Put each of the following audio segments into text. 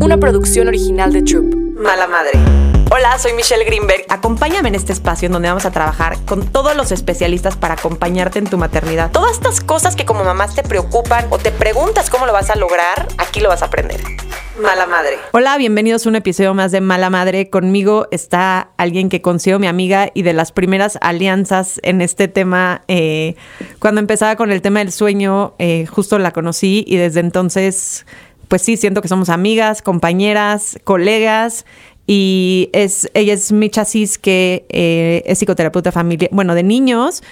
una producción original de Troop. Mala madre. Hola, soy Michelle Greenberg. Acompáñame en este espacio en donde vamos a trabajar con todos los especialistas para acompañarte en tu maternidad. Todas estas cosas que como mamás te preocupan o te preguntas cómo lo vas a lograr, aquí lo vas a aprender. Mala Madre. Hola, bienvenidos a un episodio más de Mala Madre. Conmigo está alguien que considero mi amiga y de las primeras alianzas en este tema. Eh, cuando empezaba con el tema del sueño, eh, justo la conocí y desde entonces, pues sí, siento que somos amigas, compañeras, colegas. Y es, ella es Micha Cis, que eh, es psicoterapeuta familia, bueno, de niños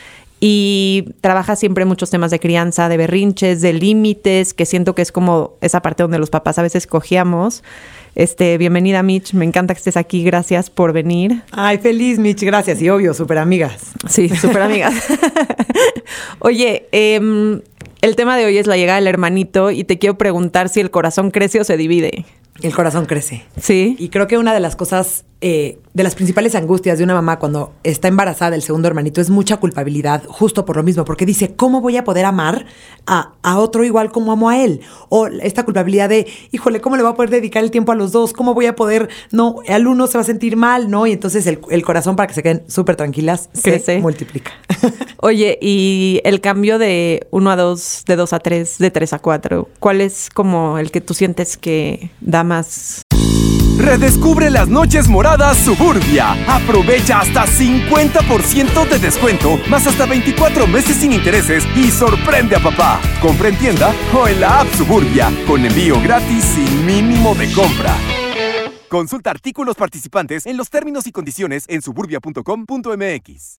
y trabaja siempre en muchos temas de crianza, de berrinches, de límites, que siento que es como esa parte donde los papás a veces cogíamos. Este, bienvenida Mitch, me encanta que estés aquí, gracias por venir. Ay, feliz Mitch, gracias y obvio, súper amigas. Sí, súper amigas. Oye, em, el tema de hoy es la llegada del hermanito y te quiero preguntar si el corazón crece o se divide. El corazón crece. Sí. Y creo que una de las cosas eh, de las principales angustias de una mamá cuando está embarazada del segundo hermanito es mucha culpabilidad, justo por lo mismo, porque dice, ¿cómo voy a poder amar a, otro igual como amo a él? O esta culpabilidad de, híjole, ¿cómo le voy a poder dedicar el tiempo a los dos? ¿Cómo voy a poder, no, el uno se va a sentir mal, ¿no? Y entonces el, corazón, para que se queden súper tranquilas, se multiplica. Oye, y el cambio de uno a dos, de dos a tres, de tres a cuatro, ¿cuál es como el que tú sientes que da más Redescubre las noches moradas Suburbia. Aprovecha hasta 50% de descuento, más hasta 24 meses sin intereses y sorprende a papá. Compra en tienda o en la app Suburbia, con envío gratis sin mínimo de compra. Consulta artículos participantes en los términos y condiciones en suburbia.com.mx.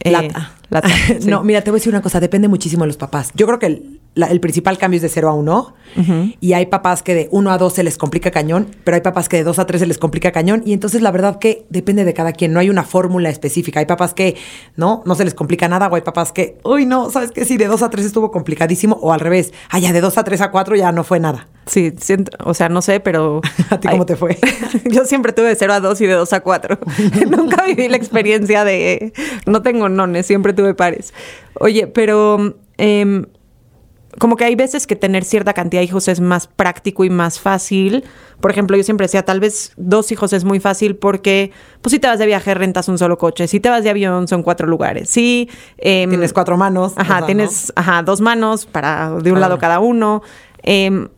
Lata. Eh, no, mira, te voy a decir una cosa, depende muchísimo de los papás. Yo creo que el, el principal cambio es de 0 a 1 y hay papás que de 1 a 2 se les complica cañón, pero hay papás que de 2 a 3 se les complica cañón y entonces la verdad que depende de cada quien, no hay una fórmula específica. Hay papás que no, no se les complica nada o hay papás que, uy, no, sabes que sí, de 2 a 3 estuvo complicadísimo o al revés, ah, ya de 2 a 3 a 4 ya no fue nada. Sí, o sea, no sé, pero... ¿A ti cómo te fue? Yo siempre tuve de 0 a 2 y de 2 a 4. Nunca viví la experiencia de... No tengo nones, siempre tuve pares. Oye, pero... Eh, como que hay veces que tener cierta cantidad de hijos es más práctico y más fácil. Por ejemplo, yo siempre decía, tal vez dos hijos es muy fácil porque, pues si te vas de viaje, rentas un solo coche. Si te vas de avión, son cuatro lugares. Sí. Em, tienes cuatro manos. Ajá, tienes ajá, dos manos para de un lado cada uno. Em,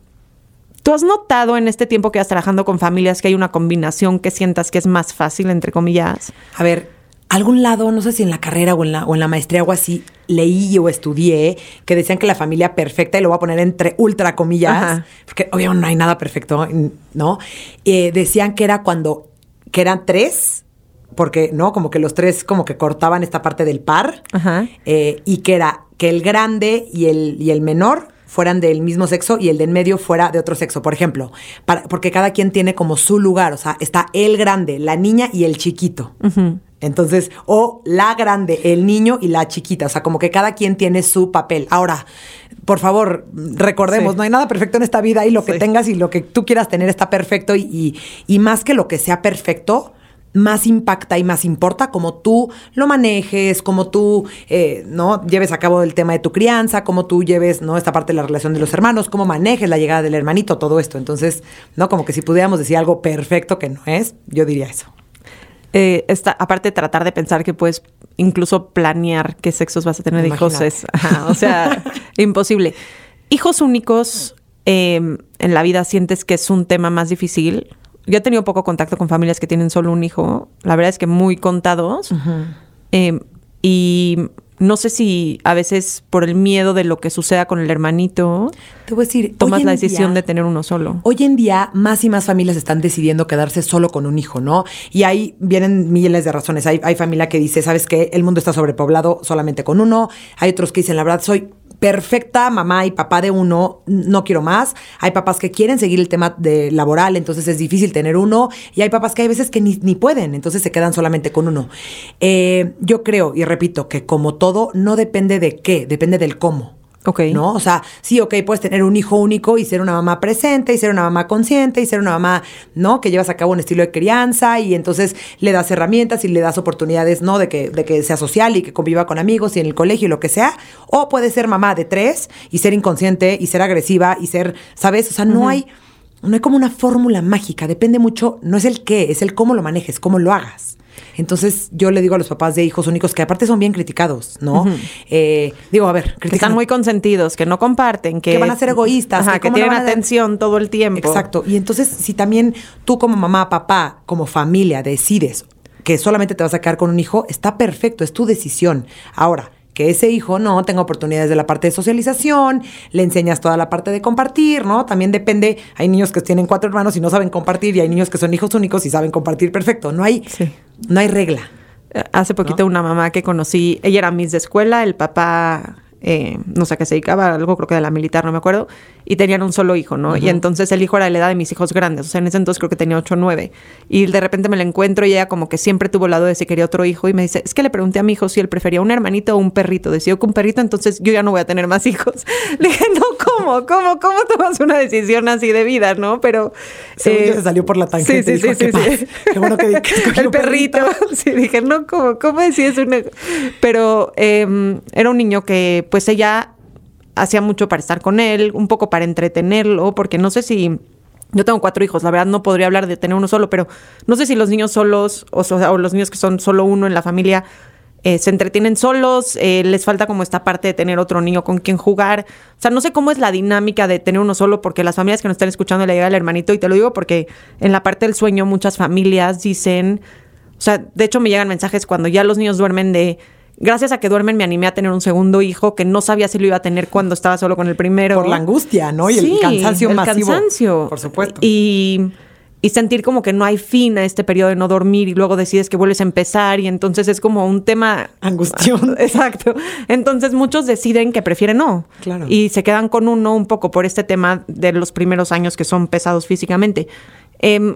¿Tú has notado en este tiempo que vas trabajando con familias que hay una combinación que sientas que es más fácil, entre comillas? A ver, algún lado, no sé si en la carrera o en la, o en la maestría o así, leí o estudié que decían que la familia perfecta, y lo voy a poner entre ultra comillas, porque obviamente no hay nada perfecto, ¿no? Eh, decían que era cuando, que eran tres, porque, ¿no? Como que los tres como que cortaban esta parte del par, eh, y que era que el grande y el, y el menor fueran del mismo sexo y el de en medio fuera de otro sexo, por ejemplo, para, porque cada quien tiene como su lugar, o sea, está el grande, la niña y el chiquito. Entonces, o la grande, el niño y la chiquita, o sea, como que cada quien tiene su papel. Ahora, por favor, recordemos, no hay nada perfecto en esta vida y lo que tengas y lo que tú quieras tener está perfecto y, y, más que lo que sea perfecto, más impacta y más importa como tú lo manejes, como tú eh, no lleves a cabo el tema de tu crianza, como tú lleves no esta parte de la relación de los hermanos, cómo manejes la llegada del hermanito, todo esto. Entonces, no como que si pudiéramos decir algo perfecto que no es, yo diría eso. Eh, aparte tratar de pensar que puedes incluso planear qué sexos vas a tener de hijos es, o sea, imposible. Hijos únicos em, en la vida sientes que es un tema más difícil. Yo he tenido poco contacto con familias que tienen solo un hijo. La verdad es que muy contados. Em, y no sé si a veces por el miedo de lo que suceda con el hermanito, te voy a decir, tomas la decisión de tener uno solo. Hoy en día más y más familias están decidiendo quedarse solo con un hijo, ¿no? Y ahí vienen miles de razones. Hay, hay familia que dice, ¿sabes qué? El mundo está sobrepoblado solamente con uno. Hay otros que dicen, la verdad, soy perfecta mamá y papá de uno, no quiero más. Hay papás que quieren seguir el tema de laboral, entonces es difícil tener uno. Y hay papás que hay veces que ni, pueden, entonces se quedan solamente con uno. Eh, yo creo, y repito, que como todo, no depende de qué, depende del cómo. Ok. ¿No? O sea, sí, ok, puedes tener un hijo único y ser una mamá presente y ser una mamá consciente y ser una mamá, ¿no? Que llevas a cabo un estilo de crianza y entonces le das herramientas y le das oportunidades, ¿no? De que, de que sea social y que conviva con amigos y en el colegio y lo que sea. O puedes ser mamá de tres y ser inconsciente y ser agresiva y ser, ¿sabes? O sea, no hay no hay como una fórmula mágica, depende mucho, no es el qué, es el cómo lo manejes, cómo lo hagas. Entonces yo le digo a los papás de hijos únicos que aparte son bien criticados, ¿no? Eh, digo, a ver, que están muy consentidos, que no comparten, que, que van a ser egoístas, que, que tienen atención todo el tiempo. Exacto. Y entonces si también tú como mamá, papá, como familia decides que solamente te vas a quedar con un hijo, está perfecto, es tu decisión. Ahora, que ese hijo no tenga oportunidades de la parte de socialización, le enseñas toda la parte de compartir, ¿no? También depende, hay niños que tienen cuatro hermanos y no saben compartir y hay niños que son hijos únicos y saben compartir perfecto, no hay, no hay regla. Eh, hace poquito una mamá que conocí, ella era Miss de escuela, el papá eh, no sé a qué se dedicaba, algo creo que de la militar, no me acuerdo, y tenían un solo hijo, ¿no? Y entonces el hijo era de la edad de mis hijos grandes, o sea, en ese entonces creo que tenía 8 o 9. Y de repente me la encuentro y ella como que siempre tuvo el lado de si quería otro hijo y me dice, es que le pregunté a mi hijo si él prefería un hermanito o un perrito. Decidió que un perrito, entonces yo ya no voy a tener más hijos. Le dije, no, ¿cómo? ¿Cómo? ¿Cómo tomas una decisión así de vida, no? Pero... Eh, se salió por la tangente. Sí, sí, sí, sí, Qué bueno que, El perrito. Sí, dije, no, ¿cómo? ¿Cómo decís un... Pero eh, era un niño que pues ella hacía mucho para estar con él, un poco para entretenerlo, porque no sé si... Yo tengo cuatro hijos, la verdad no podría hablar de tener uno solo, pero no sé si los niños solos o, los niños que son solo uno en la familia eh, se entretienen solos, eh, les falta como esta parte de tener otro niño con quien jugar. O sea, no sé cómo es la dinámica de tener uno solo, porque las familias que nos están escuchando le llega el hermanito, y te lo digo porque en la parte del sueño muchas familias dicen, o sea, de hecho me llegan mensajes cuando ya los niños duermen de gracias a que duermen me animé a tener un segundo hijo que no sabía si lo iba a tener cuando estaba solo con el primero. Por la angustia, ¿no? Y el cansancio el masivo. cansancio. Por supuesto. Y, y sentir como que no hay fin a este periodo de no dormir y luego decides que vuelves a empezar y entonces es como un tema... Angustión. Exacto. Entonces muchos deciden que prefieren no. Claro. Y se quedan con uno un poco por este tema de los primeros años que son pesados físicamente. Em,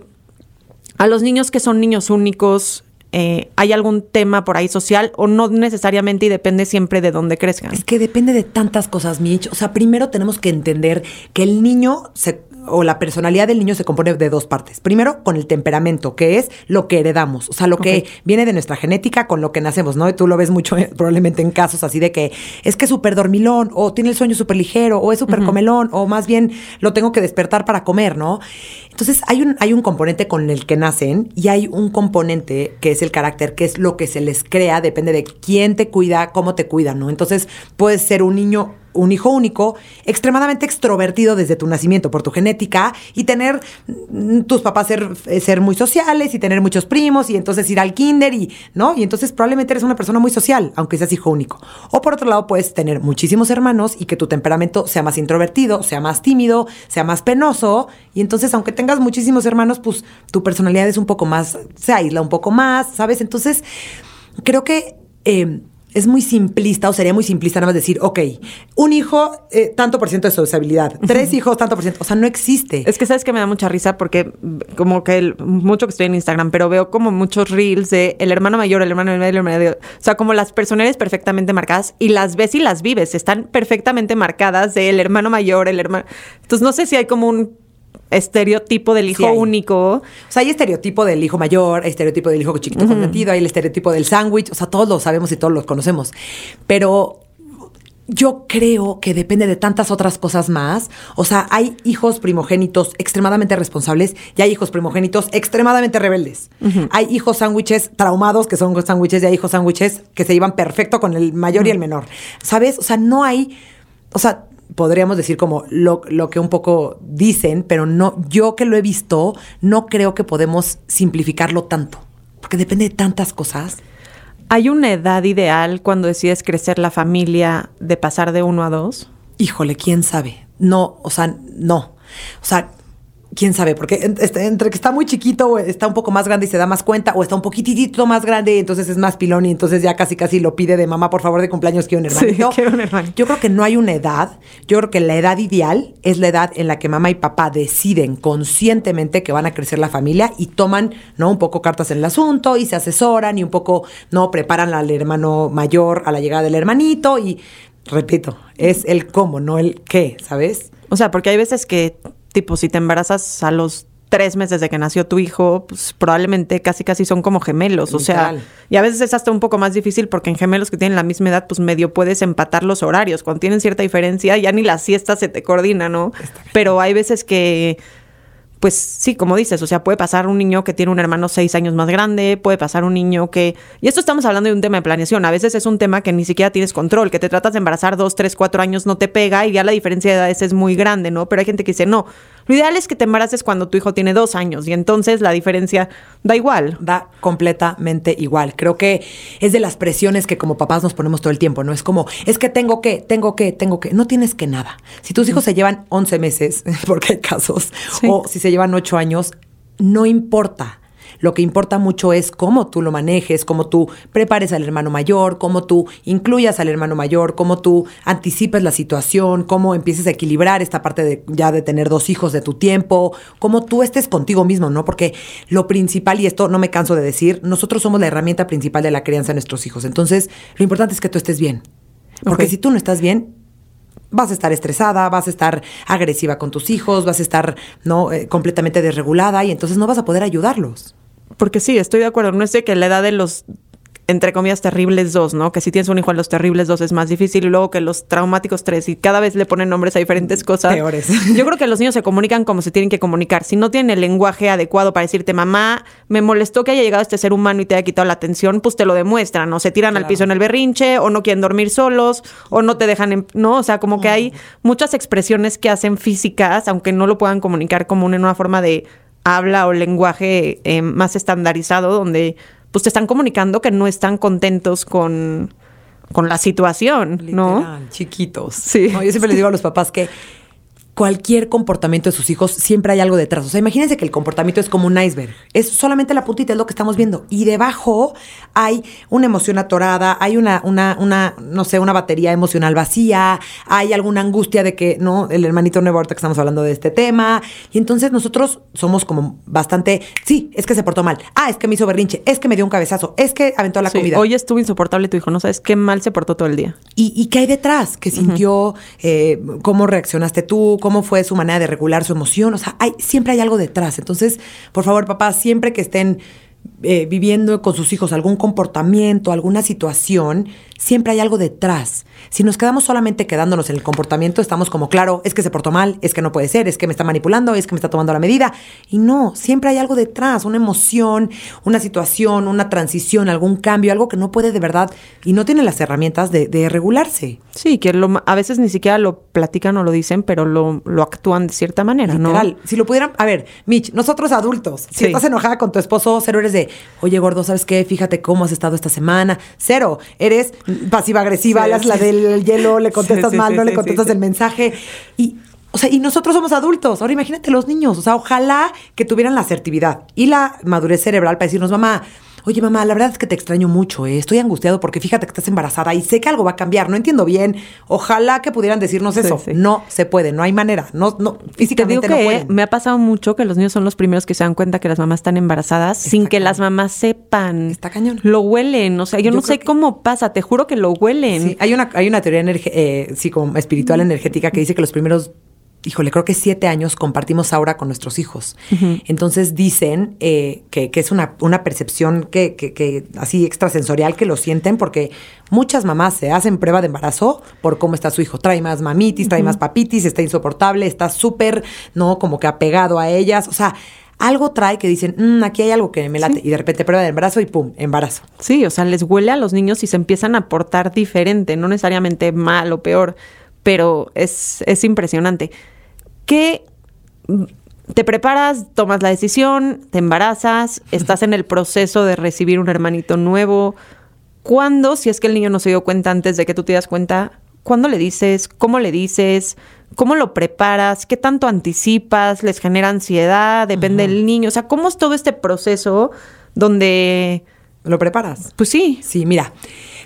a los niños que son niños únicos, eh, hay algún tema por ahí social o no necesariamente y depende siempre de dónde crezcan. Es que depende de tantas cosas, Mitch. O sea, primero tenemos que entender que el niño se o la personalidad del niño se compone de dos partes. Primero, con el temperamento, que es lo que heredamos, o sea, lo que viene de nuestra genética con lo que nacemos, ¿no? Y tú lo ves mucho eh, probablemente en casos así de que es que es súper dormilón, o tiene el sueño súper ligero, o es súper comelón, o más bien lo tengo que despertar para comer, ¿no? Entonces, hay un, hay un componente con el que nacen y hay un componente que es el carácter, que es lo que se les crea, depende de quién te cuida, cómo te cuida, ¿no? Entonces, puedes ser un niño un hijo único, extremadamente extrovertido desde tu nacimiento por tu genética y tener mm, tus papás ser, eh, ser muy sociales y tener muchos primos y entonces ir al kinder y, ¿no? Y entonces probablemente eres una persona muy social, aunque seas hijo único. O por otro lado, puedes tener muchísimos hermanos y que tu temperamento sea más introvertido, sea más tímido, sea más penoso y entonces aunque tengas muchísimos hermanos, pues tu personalidad es un poco más, se aísla un poco más, ¿sabes? Entonces, creo que... Eh, es muy simplista o sería muy simplista nada más decir, ok, un hijo, eh, tanto por ciento de sociabilidad, tres hijos, tanto por ciento. O sea, no existe. Es que sabes que me da mucha risa porque como que mucho que estoy en Instagram, pero veo como muchos reels de el hermano mayor, el hermano medio, el hermano medio. O sea, como las personalidades perfectamente marcadas y las ves y las vives. Están perfectamente marcadas de el hermano mayor, el hermano. Entonces, no sé si hay como un estereotipo del hijo único. O sea, hay estereotipo del hijo mayor, hay estereotipo del hijo chiquito consentido, hay el estereotipo del sándwich, o sea, todos lo sabemos y todos los conocemos. Pero yo creo que depende de tantas otras cosas más. O sea, hay hijos primogénitos extremadamente responsables y hay hijos primogénitos extremadamente rebeldes. Hay hijos sándwiches traumados que son sándwiches y hay hijos sándwiches que se llevan perfecto con el mayor y el menor. ¿Sabes? O sea, no hay... O sea, podríamos decir como lo, lo, que un poco dicen, pero no, yo que lo he visto, no creo que podemos simplificarlo tanto, porque depende de tantas cosas. ¿Hay una edad ideal cuando decides crecer la familia de pasar de uno a dos? Híjole, quién sabe. No, o sea, no. O sea, quién sabe, porque este, entre que está muy chiquito o está un poco más grande y se da más cuenta, o está un poquitito más grande y entonces es más pilón y entonces ya casi casi lo pide de mamá, por favor, de cumpleaños, quiero un hermanito. Sí, quiero un hermano. Yo creo que no hay una edad. Yo creo que la edad ideal es la edad en la que mamá y papá deciden conscientemente que van a crecer la familia y toman, ¿no? Un poco cartas en el asunto y se asesoran y un poco, ¿no? Preparan al hermano mayor a la llegada del hermanito y, repito, es el cómo, no el qué, ¿sabes? O sea, porque hay veces que tipo, si te embarazas a los tres meses de que nació tu hijo, pues probablemente casi casi son como gemelos. O sea, y a veces es hasta un poco más difícil porque en gemelos que tienen la misma edad, pues medio puedes empatar los horarios. Cuando tienen cierta diferencia, ya ni la siesta se te coordina, ¿no? Pero hay veces que pues sí, como dices, o sea, puede pasar un niño que tiene un hermano seis años más grande, puede pasar un niño que... Y esto estamos hablando de un tema de planeación, a veces es un tema que ni siquiera tienes control, que te tratas de embarazar dos, tres, cuatro años, no te pega y ya la diferencia de edades es muy grande, ¿no? Pero hay gente que dice, no, lo ideal es que te embaraces cuando tu hijo tiene dos años y entonces la diferencia da igual. Da completamente igual. Creo que es de las presiones que como papás nos ponemos todo el tiempo, ¿no? Es como, es que tengo que, tengo que, tengo que. No tienes que nada. Si tus hijos se llevan 11 meses, porque hay casos, o si se llevan 8 años, no importa. Lo que importa mucho es cómo tú lo manejes, cómo tú prepares al hermano mayor, cómo tú incluyas al hermano mayor, cómo tú anticipes la situación, cómo empieces a equilibrar esta parte de ya de tener dos hijos de tu tiempo, cómo tú estés contigo mismo, ¿no? Porque lo principal, y esto no me canso de decir, nosotros somos la herramienta principal de la crianza de nuestros hijos. Entonces, lo importante es que tú estés bien. Porque si tú no estás bien, vas a estar estresada, vas a estar agresiva con tus hijos, vas a estar no eh, completamente desregulada y entonces no vas a poder ayudarlos. Porque sí, estoy de acuerdo. No es de que la edad de los entre comillas, terribles dos, ¿no? Que si tienes un hijo a los terribles dos es más difícil y luego que los traumáticos tres y cada vez le ponen nombres a diferentes cosas. Peores. Yo creo que los niños se comunican como se tienen que comunicar. Si no tienen el lenguaje adecuado para decirte, mamá, me molestó que haya llegado este ser humano y te haya quitado la atención, pues te lo demuestran. O se tiran al piso en el berrinche, o no quieren dormir solos, o no te dejan, ¿no? O sea, como que hay muchas expresiones que hacen físicas, aunque no lo puedan comunicar como en una forma de habla o lenguaje eh, más estandarizado donde pues te están comunicando que no están contentos con, con la situación, ¿no? chiquitos. Sí. yo siempre les digo a los papás que cualquier comportamiento de sus hijos siempre hay algo detrás. O sea, imagínense que el comportamiento es como un iceberg. Es solamente la puntita, es lo que estamos viendo. Y debajo hay una emoción atorada, hay una, una, una, no sé, una batería emocional vacía, hay alguna angustia de que, ¿no? El hermanito nuevo ahorita que estamos hablando de este tema. Y entonces nosotros somos como bastante, sí, es que se portó mal. Ah, es que me hizo berrinche, es que me dio un cabezazo, es que aventó la comida. Hoy estuvo insoportable tu hijo, no sabes qué mal se portó todo el día. ¿Y, y qué hay detrás? ¿Qué sintió? Eh, ¿Cómo reaccionaste tú? Cómo fue su manera de regular su emoción. O sea, hay, siempre hay algo detrás. Entonces, por favor, papá, siempre que estén eh, viviendo con sus hijos algún comportamiento, alguna situación, siempre hay algo detrás. Si nos quedamos solamente quedándonos en el comportamiento, estamos como, claro, es que se portó mal, es que no puede ser, es que me está manipulando, es que me está tomando la medida. Y no, siempre hay algo detrás, una emoción, una situación, una transición, algún cambio, algo que no puede de verdad y no tiene las herramientas de, regularse. Sí, que a veces ni siquiera lo platican o lo dicen, pero lo, actúan de cierta manera, Literal. Si lo pudieran, a ver, Mitch, nosotros adultos, si estás enojada con tu esposo, cero eres de, oye, gordo, ¿sabes qué? Fíjate cómo has estado esta semana. Cero, eres pasiva-agresiva, la del hielo, le contestas mal, no le contestas el mensaje. Y, o sea, y nosotros somos adultos. Ahora imagínate los niños. O sea, ojalá que tuvieran la asertividad y la madurez cerebral para decirnos, mamá, Oye, mamá, la verdad es que te extraño mucho, ¿eh? estoy angustiado porque fíjate que estás embarazada y sé que algo va a cambiar, no entiendo bien. Ojalá que pudieran decirnos eso. No se puede, no hay manera, no, no, físicamente te digo que Me ha pasado mucho que los niños son los primeros que se dan cuenta que las mamás están embarazadas sin que las mamás sepan. Está cañón. Lo huelen, o sea, yo, no sé cómo pasa, te juro que lo huelen. Sí, hay una, hay una teoría eh, sí, como espiritual energética que dice que los primeros híjole, creo que siete años compartimos aura con nuestros hijos. Entonces dicen eh, que, es una, una percepción que, que, así extrasensorial que lo sienten porque muchas mamás se hacen prueba de embarazo por cómo está su hijo. Trae más mamitis, trae más papitis, está insoportable, está súper, ¿no? Como que apegado a ellas. O sea, algo trae que dicen, mm, aquí hay algo que me late. Y de repente prueba de embarazo y pum, embarazo. Sí, o sea, les huele a los niños y se empiezan a portar diferente, no necesariamente mal o peor, pero es, es impresionante que te preparas, tomas la decisión, te embarazas, estás en el proceso de recibir un hermanito nuevo. ¿Cuándo, si es que el niño no se dio cuenta antes de que tú te das cuenta, cuándo le dices, cómo le dices, cómo lo preparas, qué tanto anticipas, les genera ansiedad, depende del niño? O sea, ¿cómo es todo este proceso donde ¿Lo preparas? Pues sí. Sí, mira,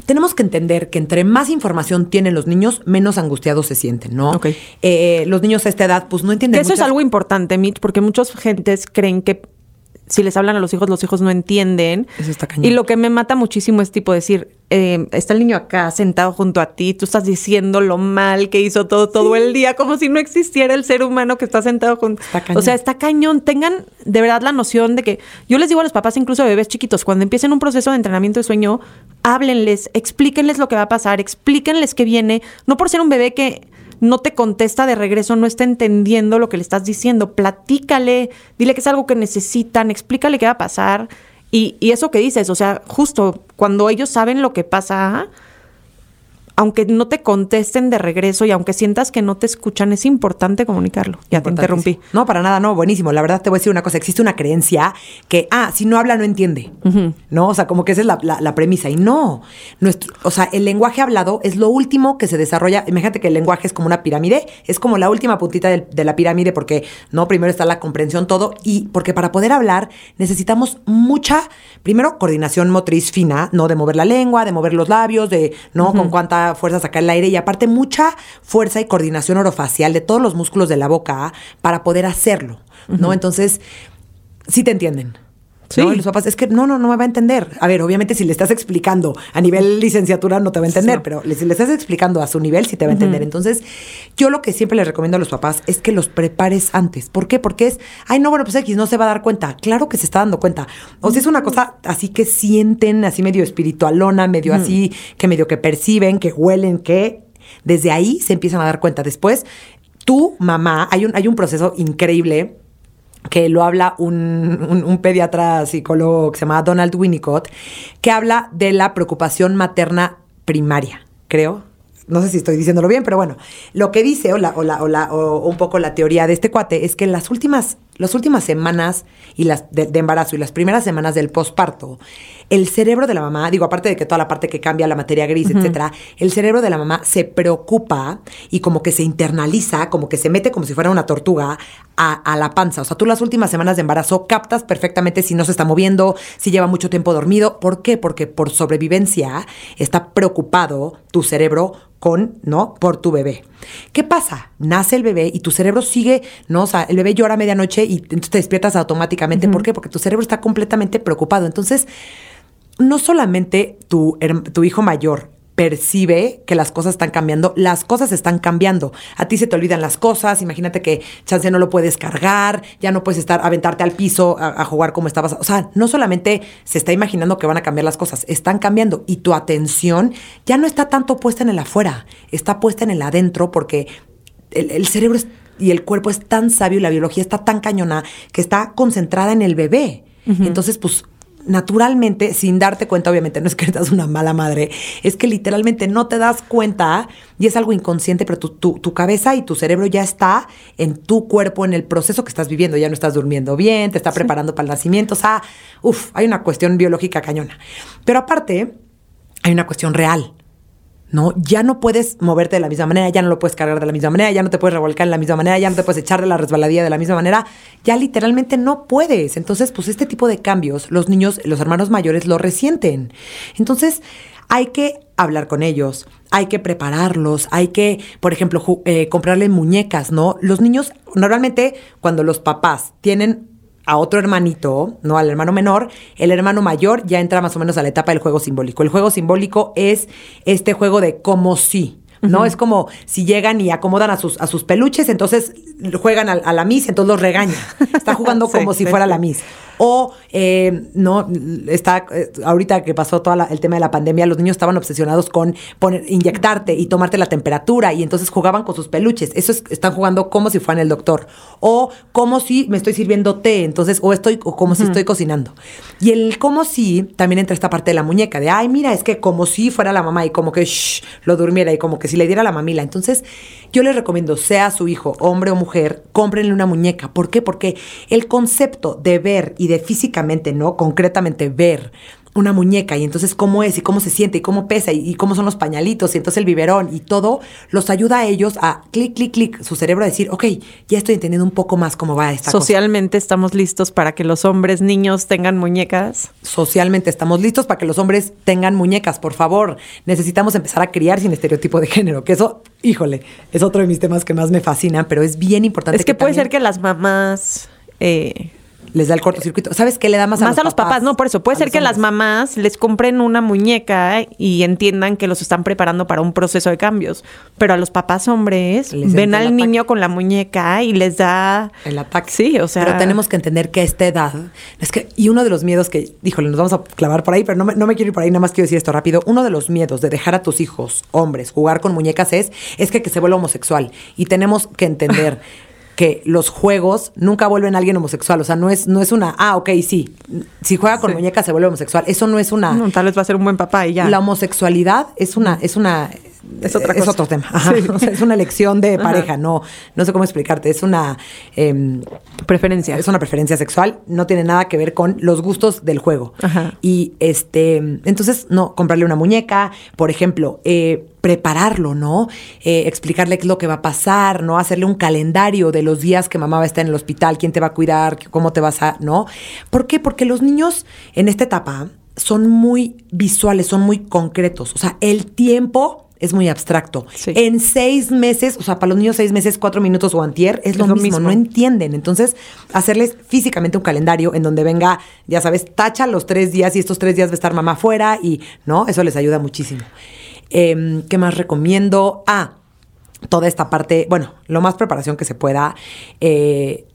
tenemos que entender que entre más información tienen los niños, menos angustiados se sienten, ¿no? Ok. Eh, los niños a esta edad, pues no entienden. Que eso es algo importante, Mitch, porque muchas gentes creen que si les hablan a los hijos, los hijos no entienden. Eso está cañón. Y lo que me mata muchísimo es tipo decir, eh, está el niño acá sentado junto a ti, tú estás diciendo lo mal que hizo todo, todo el día, como si no existiera el ser humano que está sentado junto. O sea, está cañón. Tengan de verdad la noción de que yo les digo a los papás, incluso de bebés chiquitos, cuando empiecen un proceso de entrenamiento de sueño, háblenles, explíquenles lo que va a pasar, explíquenles qué viene, no por ser un bebé que no te contesta de regreso, no está entendiendo lo que le estás diciendo, platícale, dile que es algo que necesitan, explícale qué va a pasar. Y, y eso que dices, o sea, justo cuando ellos saben lo que pasa, aunque no te contesten de regreso y aunque sientas que no te escuchan, es importante comunicarlo. Ya te interrumpí. No, para nada, no, buenísimo. La verdad te voy a decir una cosa, existe una creencia que, ah, si no habla no entiende, ¿no? O sea, como que esa es la, premisa. Y no, nuestro, o sea, el lenguaje hablado es lo último que se desarrolla. Imagínate que el lenguaje es como una pirámide, es como la última puntita de, la pirámide porque, no, primero está la comprensión, todo, y porque para poder hablar necesitamos mucha, primero, coordinación motriz fina, ¿no? De mover la lengua, de mover los labios, de, ¿no? Con cuánta fuerza sacar el aire y aparte mucha fuerza y coordinación orofacial de todos los músculos de la boca para poder hacerlo, ¿no? Entonces, sí te entienden. Sí. Y los papás, es que no, no, no me va a entender. A ver, obviamente si le estás explicando a nivel licenciatura no te va a entender, pero si le estás explicando a su nivel sí te va a entender. Entonces, yo lo que siempre les recomiendo a los papás es que los prepares antes. ¿Por qué? Porque es, ay, no, bueno, pues X no se va a dar cuenta. Claro que se está dando cuenta. O sea, es una cosa así que sienten, así medio espiritualona, medio así, que medio que perciben, que huelen, que desde ahí se empiezan a dar cuenta. Después, tú, mamá, hay un, hay un proceso increíble que lo habla un, pediatra psicólogo que se llama Donald Winnicott, que habla de la preocupación materna primaria, creo. No sé si estoy diciéndolo bien, pero bueno, lo que dice o, la, o, o, un poco la teoría de este cuate es que en las últimas, las últimas semanas y las de, embarazo y las primeras semanas del posparto, el cerebro de la mamá, digo, aparte de que toda la parte que cambia la materia gris, etcétera, el cerebro de la mamá se preocupa y como que se internaliza, como que se mete como si fuera una tortuga a, la panza. O sea, tú las últimas semanas de embarazo captas perfectamente si no se está moviendo, si lleva mucho tiempo dormido. ¿Por qué? Porque por sobrevivencia está preocupado tu cerebro con, ¿no? Por tu bebé. ¿Qué pasa? Nace el bebé y tu cerebro sigue, ¿no? O sea, el bebé llora a medianoche y entonces te despiertas automáticamente. ¿Por qué? Porque tu cerebro está completamente preocupado. Entonces, no solamente tu, tu hijo mayor percibe que las cosas están cambiando, las cosas están cambiando. A ti se te olvidan las cosas, imagínate que chance no lo puedes cargar, ya no puedes estar, aventarte al piso a, jugar como estabas. O sea, no solamente se está imaginando que van a cambiar las cosas, están cambiando y tu atención ya no está tanto puesta en el afuera, está puesta en el adentro porque el, cerebro y el cuerpo es tan sabio y la biología está tan cañona que está concentrada en el bebé. Entonces, pues naturalmente, sin darte cuenta, obviamente no es que eres una mala madre, es que literalmente no te das cuenta y es algo inconsciente, pero tu, tu, cabeza y tu cerebro ya está en tu cuerpo, en el proceso que estás viviendo, ya no estás durmiendo bien, te está preparando para el nacimiento, o sea, uff, hay una cuestión biológica cañona. Pero aparte, hay una cuestión real. ¿No? Ya no puedes moverte de la misma manera, ya no lo puedes cargar de la misma manera, ya no te puedes revolcar de la misma manera, ya no te puedes echar de la resbaladilla de la misma manera, ya literalmente no puedes. Entonces, pues este tipo de cambios, los niños, los hermanos mayores lo resienten. Entonces, hay que hablar con ellos, hay que prepararlos, hay que, por ejemplo, eh, comprarle muñecas, ¿no? Los niños, normalmente, cuando los papás tienen a otro hermanito, no al hermano menor, el hermano mayor ya entra más o menos a la etapa del juego simbólico. El juego simbólico es este juego de como si. ¿no? Es como si llegan y acomodan a sus, a sus peluches, entonces juegan a, la Miss, entonces los regaña. Está jugando como si fuera la Miss. O, eh, no, está, eh, ahorita que pasó todo el tema de la pandemia, los niños estaban obsesionados con poner, inyectarte y tomarte la temperatura y entonces jugaban con sus peluches. Eso es, están jugando como si fueran el doctor. O como si me estoy sirviendo té, entonces, o estoy, o como si estoy cocinando. Y el como si también entra esta parte de la muñeca, de, ay, mira, es que como si fuera la mamá y como que shh, lo durmiera y como que si le diera la mamila. Entonces, yo les recomiendo, sea su hijo, hombre o mujer, cómprenle una muñeca. ¿Por qué? Porque el concepto de ver y de físicamente, ¿no? Concretamente ver una muñeca y entonces cómo es y cómo se siente y cómo pesa y, cómo son los pañalitos y entonces el biberón y todo los ayuda a ellos a clic, clic, clic, su cerebro a decir, ok, ya estoy entendiendo un poco más cómo va esta Socialmente estamos listos para que los hombres, niños tengan muñecas. Socialmente estamos listos para que los hombres tengan muñecas, por favor. Necesitamos empezar a criar sin estereotipo de género, que eso, híjole, es otro de mis temas que más me fascinan, pero es bien importante. Es que, puede ser que las mamás... Eh, les da el cortocircuito. ¿Sabes qué le da más a Más a los papás, no, por eso. Puede A ser los que las mamás les compren una muñeca y entiendan que los están preparando para un proceso de cambios. Pero a los papás hombres Les ven al niño con la muñeca y les da El ataque. Sí, o sea. Pero tenemos que entender que a esta edad. Es que, y uno de los miedos que, híjole, nos vamos a clavar por ahí, pero no me, no me quiero ir por ahí, nada más quiero decir esto rápido. Uno de los miedos de dejar a tus hijos, hombres, jugar con muñecas es, es que, que se vuelva homosexual. Y tenemos que entender. que los juegos nunca vuelven a alguien homosexual. O sea, no es, no es una, ah, ok, sí. Si juega con Sí. muñecas se vuelve homosexual. Eso no es una. No, tal vez va a ser un buen papá y ya. La homosexualidad es una, es una Es otra es cosa. otro tema. Ajá. Sí. O sea, es una elección de Ajá. pareja, no, no sé cómo explicarte. Es una em, preferencia. es una preferencia sexual, no tiene nada que ver con los gustos del juego. Ajá. Y este, entonces, no, comprarle una muñeca, por ejemplo, eh, prepararlo, ¿no? Eh, explicarle qué es lo que va a pasar, ¿no? Hacerle un calendario de los días que mamá va a estar en el hospital, quién te va a cuidar, cómo te vas a, ¿no? ¿Por qué? Porque los niños en esta etapa son muy visuales, son muy concretos. O sea, el tiempo es muy abstracto. Sí. En seis meses, o sea, para los niños seis meses, cuatro minutos o antier, es, lo, lo mismo, mismo. no entienden. Entonces, hacerles físicamente un calendario en donde venga, ya sabes, tacha los tres días y estos tres días va a estar mamá fuera y, ¿no? Eso les ayuda muchísimo. Em, ¿Qué más recomiendo? Ah, toda esta parte, bueno, lo más preparación que se pueda. eh,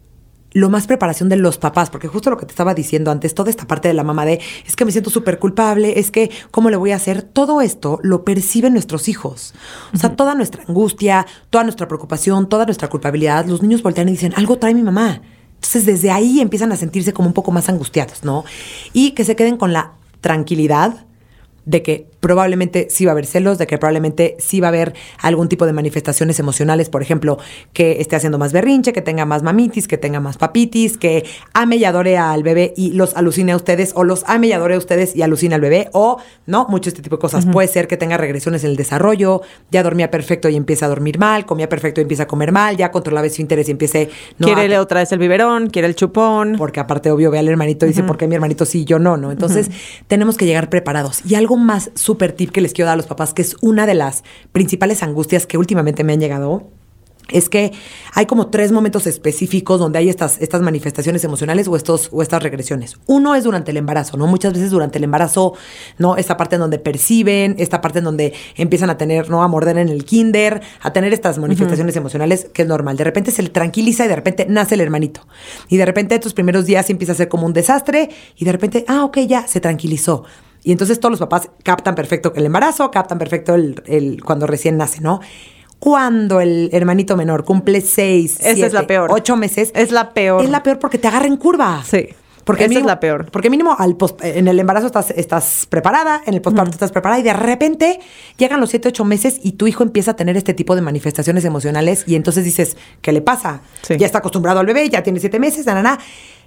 lo más preparación de los papás, porque justo lo que te estaba diciendo antes, toda esta parte de la mamá de es que me siento súper culpable, es que cómo le voy a hacer, todo esto lo perciben nuestros hijos. O sea, toda nuestra angustia, toda nuestra preocupación, toda nuestra culpabilidad, los niños voltean y dicen, algo trae mi mamá. Entonces desde ahí empiezan a sentirse como un poco más angustiados, ¿no? Y que se queden con la tranquilidad de que probablemente sí va a haber celos, de que probablemente sí va a haber algún tipo de manifestaciones emocionales, por ejemplo, que esté haciendo más berrinche, que tenga más mamitis, que tenga más papitis, que ame y adore al bebé y los alucine a ustedes, o los ame y adore a ustedes y alucine al bebé, o no, mucho este tipo de cosas. Puede ser que tenga regresiones en el desarrollo, ya dormía perfecto y empieza a dormir mal, comía perfecto y empieza a comer mal, ya controlaba su interés y empiece no, quiere a- otra vez el biberón, quiere el chupón. porque aparte, obvio, ve al hermanito y dice, ¿por qué mi hermanito sí y yo no? ¿no? Entonces, tenemos que llegar preparados. Y algo más súper tip que les quiero dar a los papás, que es una de las principales angustias que últimamente me han llegado, es que hay como tres momentos específicos donde hay estas, estas manifestaciones emocionales o, estos, o estas regresiones. Uno es durante el embarazo, ¿no? Muchas veces durante el embarazo, ¿no? Esta parte en donde perciben, esta parte en donde empiezan a tener, ¿no? A morder en el kinder, a tener estas manifestaciones emocionales, que es normal. De repente se le tranquiliza y de repente nace el hermanito. Y de repente tus primeros días empieza a ser como un desastre y de repente, ah, ok, ya, se tranquilizó. Y entonces todos los papás captan perfecto el embarazo, captan perfecto el, el- cuando recién nace, ¿no? Cuando el hermanito menor cumple seis, Esa es siete, la peor. ocho meses. Es la peor. Es la peor porque te agarra en curva. Sí. Porque Esa mínimo- es la peor. Porque mínimo al pos- en el embarazo estás, estás preparada, en el posparto estás preparada y de repente llegan los siete, ocho meses y tu hijo empieza a tener este tipo de manifestaciones emocionales y entonces dices, ¿qué le pasa? Sí. Ya está acostumbrado al bebé, ya tiene siete meses, na, na, na.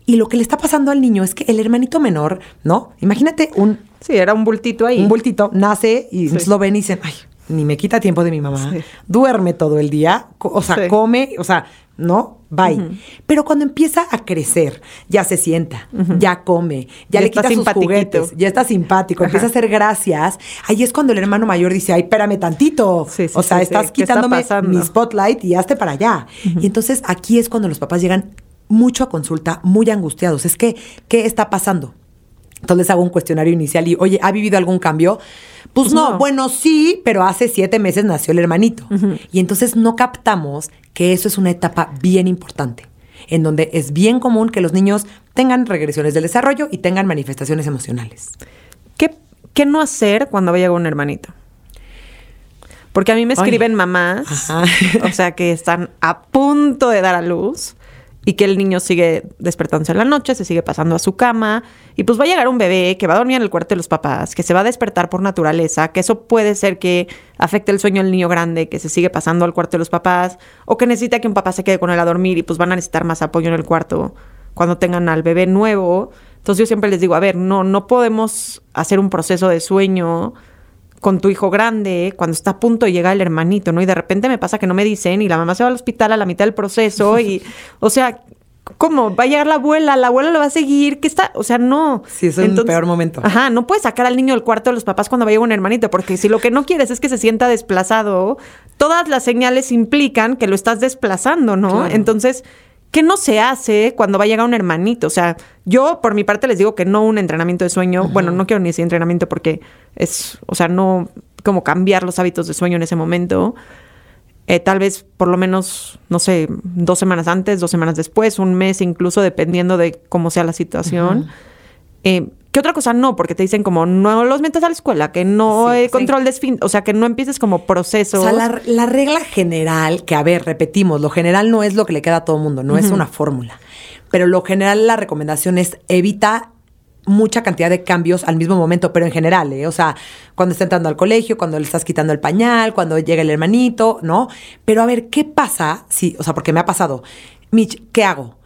Y lo que le está pasando al niño es que el hermanito menor, ¿no? Imagínate un, Sí, era un bultito ahí. un bultito, nace y lo ven y dicen, ay, ni me quita tiempo de mi mamá. Sí. Duerme todo el día, o sea, Sí. come, o sea, ¿no? Bye. Pero cuando empieza a crecer, ya se sienta, ya come, ya, Ya está quita sus juguetes, ya está simpático, empieza a hacer gracias. Ahí es cuando el hermano mayor dice, ay, espérame tantito. Sí, sí, o sea, sí, estás sí. ¿Qué está quitándome mi spotlight y hazte para allá. Y entonces aquí es cuando los papás llegan mucho a consulta, muy angustiados. Es que, ¿qué está pasando? Entonces hago un cuestionario inicial y, oye, ¿ha vivido algún cambio? Pues no, no. bueno, sí, pero hace siete meses nació el hermanito. Y entonces no captamos que eso es una etapa bien importante, en donde es bien común que los niños tengan regresiones del desarrollo y tengan manifestaciones emocionales. ¿Qué, qué no hacer cuando va a llegar un hermanito? Porque a mí me escriben mamás, Ajá. o sea, que están a punto de dar a luz y que el niño sigue despertándose en la noche, se sigue pasando a su cama y pues va a llegar un bebé que va a dormir en el cuarto de los papás, que se va a despertar por naturaleza, que eso puede ser que afecte el sueño del niño grande, que se sigue pasando al cuarto de los papás o que necesita que un papá se quede con él a dormir y pues van a necesitar más apoyo en el cuarto cuando tengan al bebé nuevo. Entonces yo siempre les digo, a ver, no, no podemos hacer un proceso de sueño con tu hijo grande cuando está a punto de llegar el hermanito, ¿no? Y de repente me pasa que no me dicen y la mamá se va al hospital a la mitad del proceso y, o sea, ¿cómo? Va a llegar la abuela, la abuela lo va a seguir, ¿qué está? O sea, no. Sí, es un peor momento. Ajá, no puedes sacar al niño del cuarto de los papás cuando va a llegar un hermanito, porque si lo que no quieres es que se sienta desplazado, todas las señales implican que lo estás desplazando, ¿no? Claro. Entonces, que no se hace cuando va a llegar un hermanito. O sea, yo por mi parte les digo que no un entrenamiento de sueño. Bueno, no quiero ni decir entrenamiento porque es, o sea, no como cambiar los hábitos de sueño en ese momento. Eh, tal vez por lo menos, no sé, dos semanas antes, dos semanas después, un mes incluso, dependiendo de cómo sea la situación. Eh, ¿Qué otra cosa no? Porque te dicen como no los metas a la escuela, que no hay control de esfín, o sea, que no empieces como proceso. O sea, la, la, regla general, que a ver, repetimos, lo general no es lo que le queda a todo el mundo, no es una fórmula. Pero lo general, la recomendación es evita mucha cantidad de cambios al mismo momento, pero en general, ¿eh? O sea, cuando está entrando al colegio, cuando le estás quitando el pañal, cuando llega el hermanito, ¿no? Pero a ver, ¿qué pasa si, o sea, porque me ha pasado, Mitch, ¿qué hago?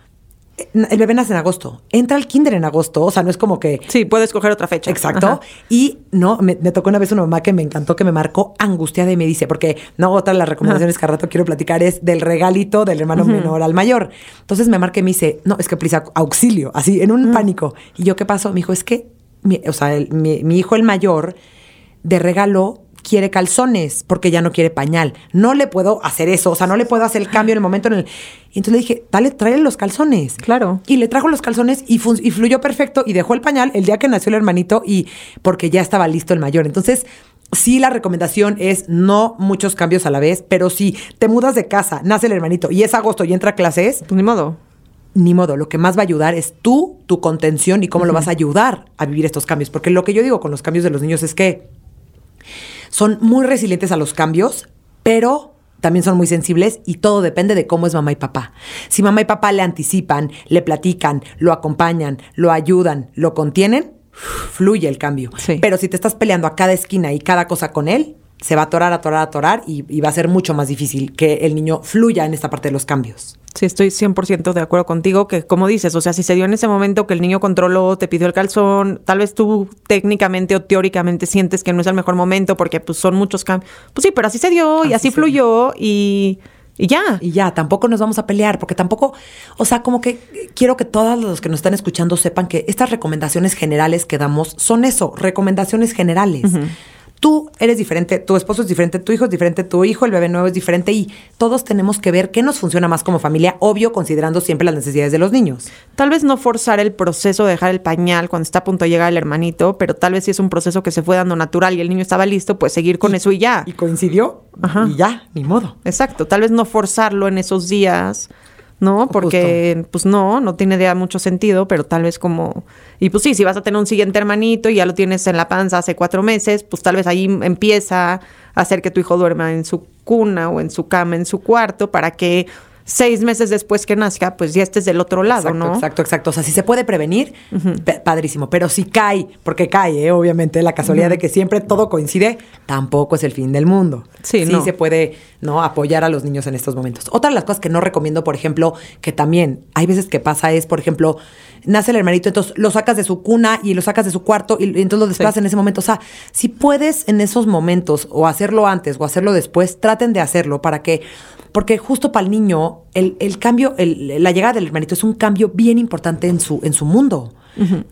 El bebé nace en agosto. Entra al kinder en agosto. O sea, no es como que. Sí, puedes coger otra fecha. Exacto. Y no, me, tocó una vez una mamá que me encantó, que me marcó angustiada y me dice, porque no, otra de las recomendaciones que al rato quiero platicar es del regalito del hermano menor al mayor. Entonces me marca y me dice, no, es que prisa, auxilio, así, en un pánico. Y yo, ¿qué pasó? Me dijo, es que, o sea, mi, mi hijo el mayor de regalo quiere calzones porque ya no quiere pañal. No le puedo hacer eso, o sea, no le puedo hacer el cambio en el momento en el... Y entonces le dije, dale, tráele los calzones. Claro. Y le trajo los calzones y, y fluyó perfecto y dejó el pañal el día que nació el hermanito y porque ya estaba listo el mayor. Entonces, sí la recomendación es no muchos cambios a la vez, pero si te mudas de casa, nace el hermanito y es agosto y entra a clases... Pues ni modo ni modo, lo que más va a ayudar es tú, tu contención y cómo lo vas a ayudar a vivir estos cambios. Porque lo que yo digo con los cambios de los niños es que son muy resilientes a los cambios, pero también son muy sensibles y todo depende de cómo es mamá y papá. Si mamá y papá le anticipan, le platican, lo acompañan, lo ayudan, lo contienen, fluye el cambio. Pero si te estás peleando a cada esquina y cada cosa con él, se va a atorar, atorar, atorar y, y va a ser mucho más difícil que el niño fluya en esta parte de los cambios. Sí, estoy 100% de acuerdo contigo, que como dices, o sea, si se dio en ese momento que el niño controló, te pidió el calzón, tal vez tú técnicamente o teóricamente sientes que no es el mejor momento porque pues son muchos cambios. Pues sí, pero así se dio y así fluyó y... Y ya. Y ya, tampoco nos vamos a pelear, porque tampoco, o sea, como que quiero que todos los que nos están escuchando sepan que estas recomendaciones generales que damos son eso, recomendaciones generales tú eres diferente, tu esposo es diferente, tu hijo es diferente, tu hijo, el bebé nuevo es diferente y todos tenemos que ver qué nos funciona más como familia, obvio considerando siempre las necesidades de los niños. Tal vez no forzar el proceso de dejar el pañal cuando está a punto de llegar el hermanito, pero tal vez si es un proceso que se fue dando natural y el niño estaba listo, pues seguir con eso y ya. Y coincidió y ya, ni modo. Exacto, tal vez no forzarlo en esos días ¿no? Porque, pues no, no tiene idea mucho sentido, pero tal vez como. Y pues sí, si vas a tener un siguiente hermanito y ya lo tienes en la panza hace cuatro meses, pues tal vez ahí empieza a hacer que tu hijo duerma en su cuna o en su cama, en su cuarto, para que seis meses después que nazca, pues ya estés del otro lado, exacto, ¿no? Exacto, exacto. O sea, si se puede prevenir, padrísimo. Pero si cae, porque cae, ¿eh? obviamente, la casualidad de que siempre todo coincide, tampoco es el fin del mundo. Sí, sí se puede, ¿no? Apoyar a los niños en estos momentos. Otra de las cosas que no recomiendo, por ejemplo, que también hay veces que pasa es, por ejemplo, nace el hermanito, entonces lo sacas de su cuna y lo sacas de su cuarto y, entonces lo desplazas en ese momento. O sea, si puedes en esos momentos o hacerlo antes o hacerlo después, traten de hacerlo para que porque justo para el niño, el, el cambio, el, la llegada del hermanito es un cambio bien importante en su, en su mundo.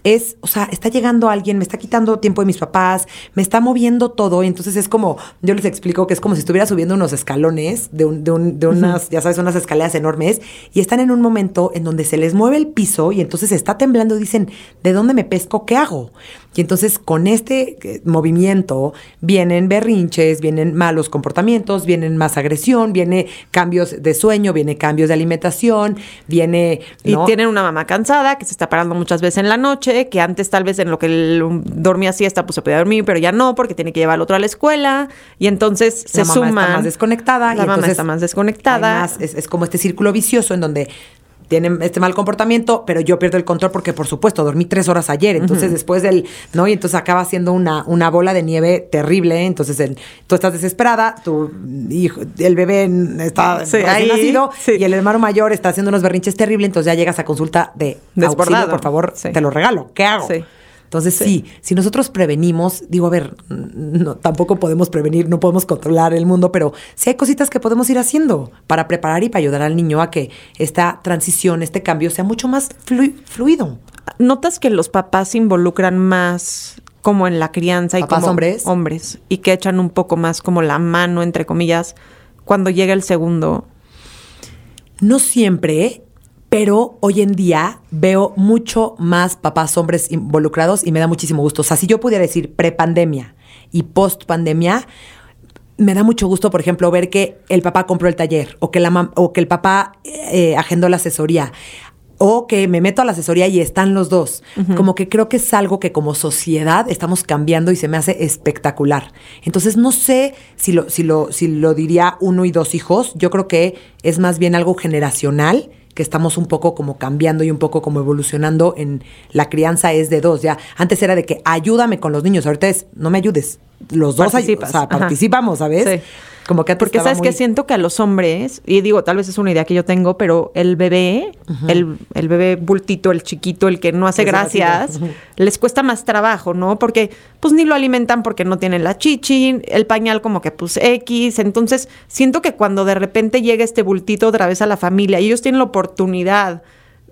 Es, o sea, está llegando alguien, me está quitando tiempo de mis papás, me está moviendo todo. Y entonces es como, yo les explico que es como si estuviera subiendo unos escalones de, un, de, un, de unas, ya sabes, unas escaleras enormes y están en un momento en donde se les mueve el piso y entonces está temblando y dicen, ¿de dónde me pesco? ¿Qué hago? Y entonces con este eh, movimiento vienen berrinches, vienen malos comportamientos, vienen más agresión, viene cambios de sueño, viene cambios de alimentación, viene... Y tienen una mamá cansada que se está parando muchas veces en la noche, que antes tal vez en lo que él dormía siesta pues se podía dormir, pero ya no porque tiene que llevar al otro a la escuela y entonces se la mamá Está más desconectada. La mamá está más desconectada. es, es como este círculo vicioso en donde tienen este mal comportamiento, pero yo pierdo el control porque, por supuesto, dormí tres horas ayer. Entonces, después del, ¿no? Y entonces acaba siendo una, una bola de nieve terrible. Entonces, el, tú estás desesperada, tu hijo, el bebé está ahí, nacido y el hermano mayor está haciendo unos berrinches terribles. Entonces, ya llegas a consulta de auxilio, por favor, te lo regalo. ¿Qué hago? Entonces, sí. si nosotros prevenimos, digo, a ver, no, tampoco podemos prevenir, no podemos controlar el mundo, pero sí hay cositas que podemos ir haciendo para preparar y para ayudar al niño a que esta transición, este cambio sea mucho más fluido. ¿Notas que los papás se involucran más como en la crianza y como hombres? hombres y que echan un poco más como la mano, entre comillas, cuando llega el segundo? No siempre, pero hoy en día veo mucho más papás hombres involucrados y me da muchísimo gusto. O sea, si yo pudiera decir prepandemia y post-pandemia, me da mucho gusto, por ejemplo, ver que el papá compró el taller o que, la o que el papá eh, agendó la asesoría o que me meto a la asesoría y están los dos. Como que creo que es algo que como sociedad estamos cambiando y se me hace espectacular. Entonces no sé si lo, si lo, si lo diría uno y dos hijos. Yo creo que es más bien algo generacional que estamos un poco como cambiando y un poco como evolucionando en la crianza es de dos. Ya antes era de que ayúdame con los niños, ahorita es no me ayudes. Los dos o sea, participamos, ¿sabes? Sí. Como que Porque sabes que siento que a los hombres, y digo, tal vez es una idea que yo tengo, pero el bebé, el, el, bebé bultito, el chiquito, el que no hace gracias, les cuesta más trabajo, ¿no? Porque pues ni lo alimentan porque no tienen la chichi, el pañal como que pues X. Entonces, siento que cuando de repente llega este bultito otra vez a la familia y ellos tienen la oportunidad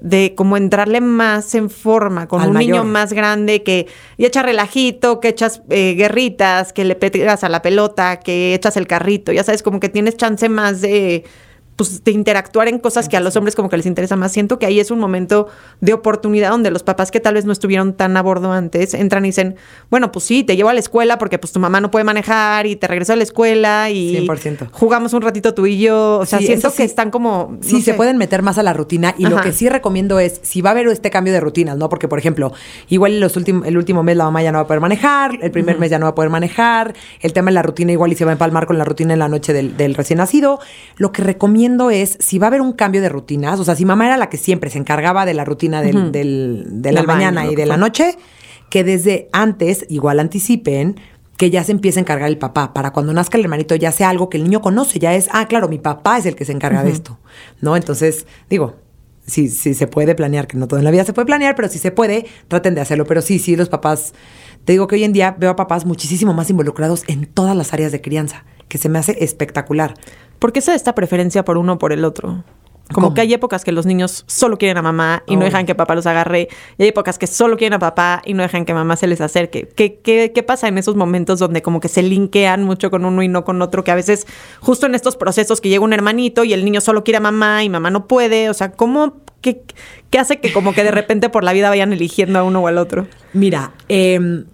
de como entrarle más en forma con un niño más grande que y echa relajito, que echas eh, guerritas, que le pegas a la pelota, que echas el carrito, ya sabes, como que tienes chance más de pues, de interactuar en cosas que a los hombres como que les interesa más. Siento que ahí es un momento de oportunidad donde los papás que tal vez no estuvieron tan a bordo antes entran y dicen, bueno, pues sí, te llevo a la escuela porque pues tu mamá no puede manejar y te regreso a la escuela y jugamos un ratito tú y yo. O sea, siento que están como... Sí, se pueden meter más a la rutina y lo que sí recomiendo es, si va a haber este cambio de rutinas, ¿no? Porque, por ejemplo, igual los el último mes la mamá ya no va a poder manejar, el primer mes ya no va a poder manejar, el tema de la rutina igual y se va a empalmar con la rutina en la noche del, del recién nacido. Lo que recomiendo es, si va a haber un cambio de rutinas, o sea, si mamá era la que siempre se encargaba de la rutina del, de la mañana y de la noche, que desde antes igual anticipen que ya se empiece a encargar el papá, para cuando nazca el hermanito ya sea algo que el niño conoce, ya es, ah, claro, mi papá es el que se encarga de esto, ¿no? Entonces, digo, si sí, se puede planear, que no todo en la vida se puede planear, pero si se puede, traten de hacerlo. Pero sí, sí, los papás, te digo que hoy en día veo a papás muchísimo más involucrados en todas las áreas de crianza, que se me hace espectacular. ¿Por qué se da esta preferencia por uno o por el otro? Como que hay épocas que los niños solo quieren a mamá y no dejan que papá los agarre. Y hay épocas que solo quieren a papá y no dejan que mamá se les acerque. ¿Qué, qué, qué pasa en esos momentos donde como que se linkean mucho con uno y no con otro? Que a veces justo en estos procesos que llega un hermanito y el niño solo quiere a mamá y mamá no puede. O sea, ¿cómo, qué, qué hace que como que de repente por la vida vayan eligiendo a uno o al otro? Mira, eh,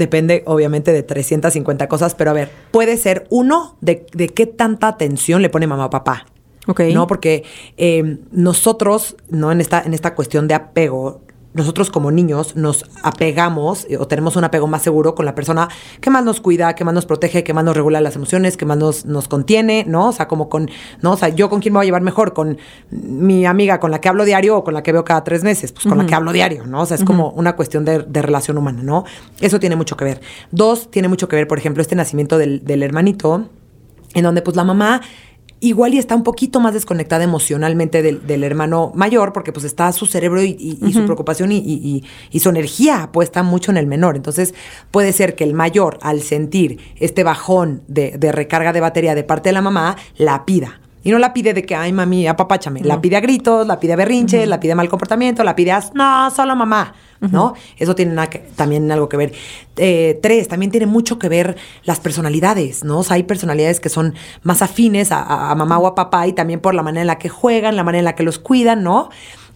Depende, obviamente, de 350 cosas, pero a ver, puede ser uno de, de qué tanta atención le pone mamá o papá. Ok. ¿No? Porque eh, nosotros, ¿no? En esta, en esta cuestión de apego, nosotros como niños nos apegamos eh, o tenemos un apego más seguro con la persona que más nos cuida, que más nos protege, que más nos regula las emociones, que más nos, nos contiene, ¿no? O sea, como con, ¿no? O sea, yo con quién me voy a llevar mejor, con mi amiga con la que hablo diario o con la que veo cada tres meses, pues con la que hablo diario, ¿no? O sea, es como una cuestión de, relación humana, ¿no? Eso tiene mucho que ver. Dos, tiene mucho que ver, por ejemplo, este nacimiento del, del hermanito, en donde pues la mamá igual y está un poquito más desconectada emocionalmente del, hermano mayor, porque pues está su cerebro y, su preocupación y, su energía puesta mucho en el menor. Entonces puede ser que el mayor, al sentir este bajón de, recarga de batería de parte de la mamá, la pida. Y no la pide de que, ay, mami, apapáchame. La pide a gritos, la pide a berrinche, la pide a mal comportamiento, la pide a, no, solo mamá. ¿no? Eso tiene también algo que ver. Eh, tres, también tiene mucho que ver las personalidades, ¿no? O sea, hay personalidades que son más afines a, mamá o a papá y también por la manera en la que juegan, la manera en la que los cuidan, ¿no?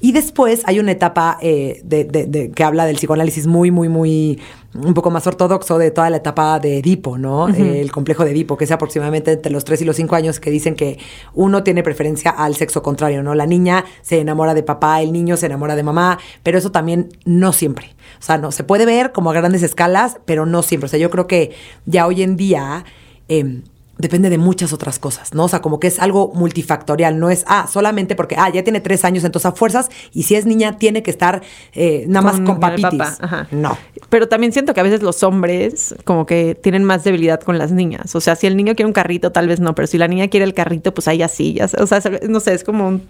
Y después hay una etapa eh, de, que habla del psicoanálisis muy, muy, muy, un poco más ortodoxo de toda la etapa de Edipo, ¿no? el complejo de Edipo, que es aproximadamente entre los 3 y los 5 años, que dicen que uno tiene preferencia al sexo contrario, ¿no? La niña se enamora de papá, el niño se enamora de mamá, pero eso también no siempre. O sea, no, se puede ver como a grandes escalas, pero no siempre. O sea, yo creo que ya hoy en día... Eh, depende de muchas otras cosas, ¿no? O sea, como que es algo multifactorial, no es, ah, solamente porque, ah, ya tiene tres años, entonces a fuerzas, y si es niña, tiene que estar eh, nada más con papitis. No. Pero también siento que a veces los hombres como que tienen más debilidad con las niñas. O sea, si el niño quiere un carrito, tal vez no, pero si la niña quiere el carrito, pues ahí así, ya, o sea, no sé, es como,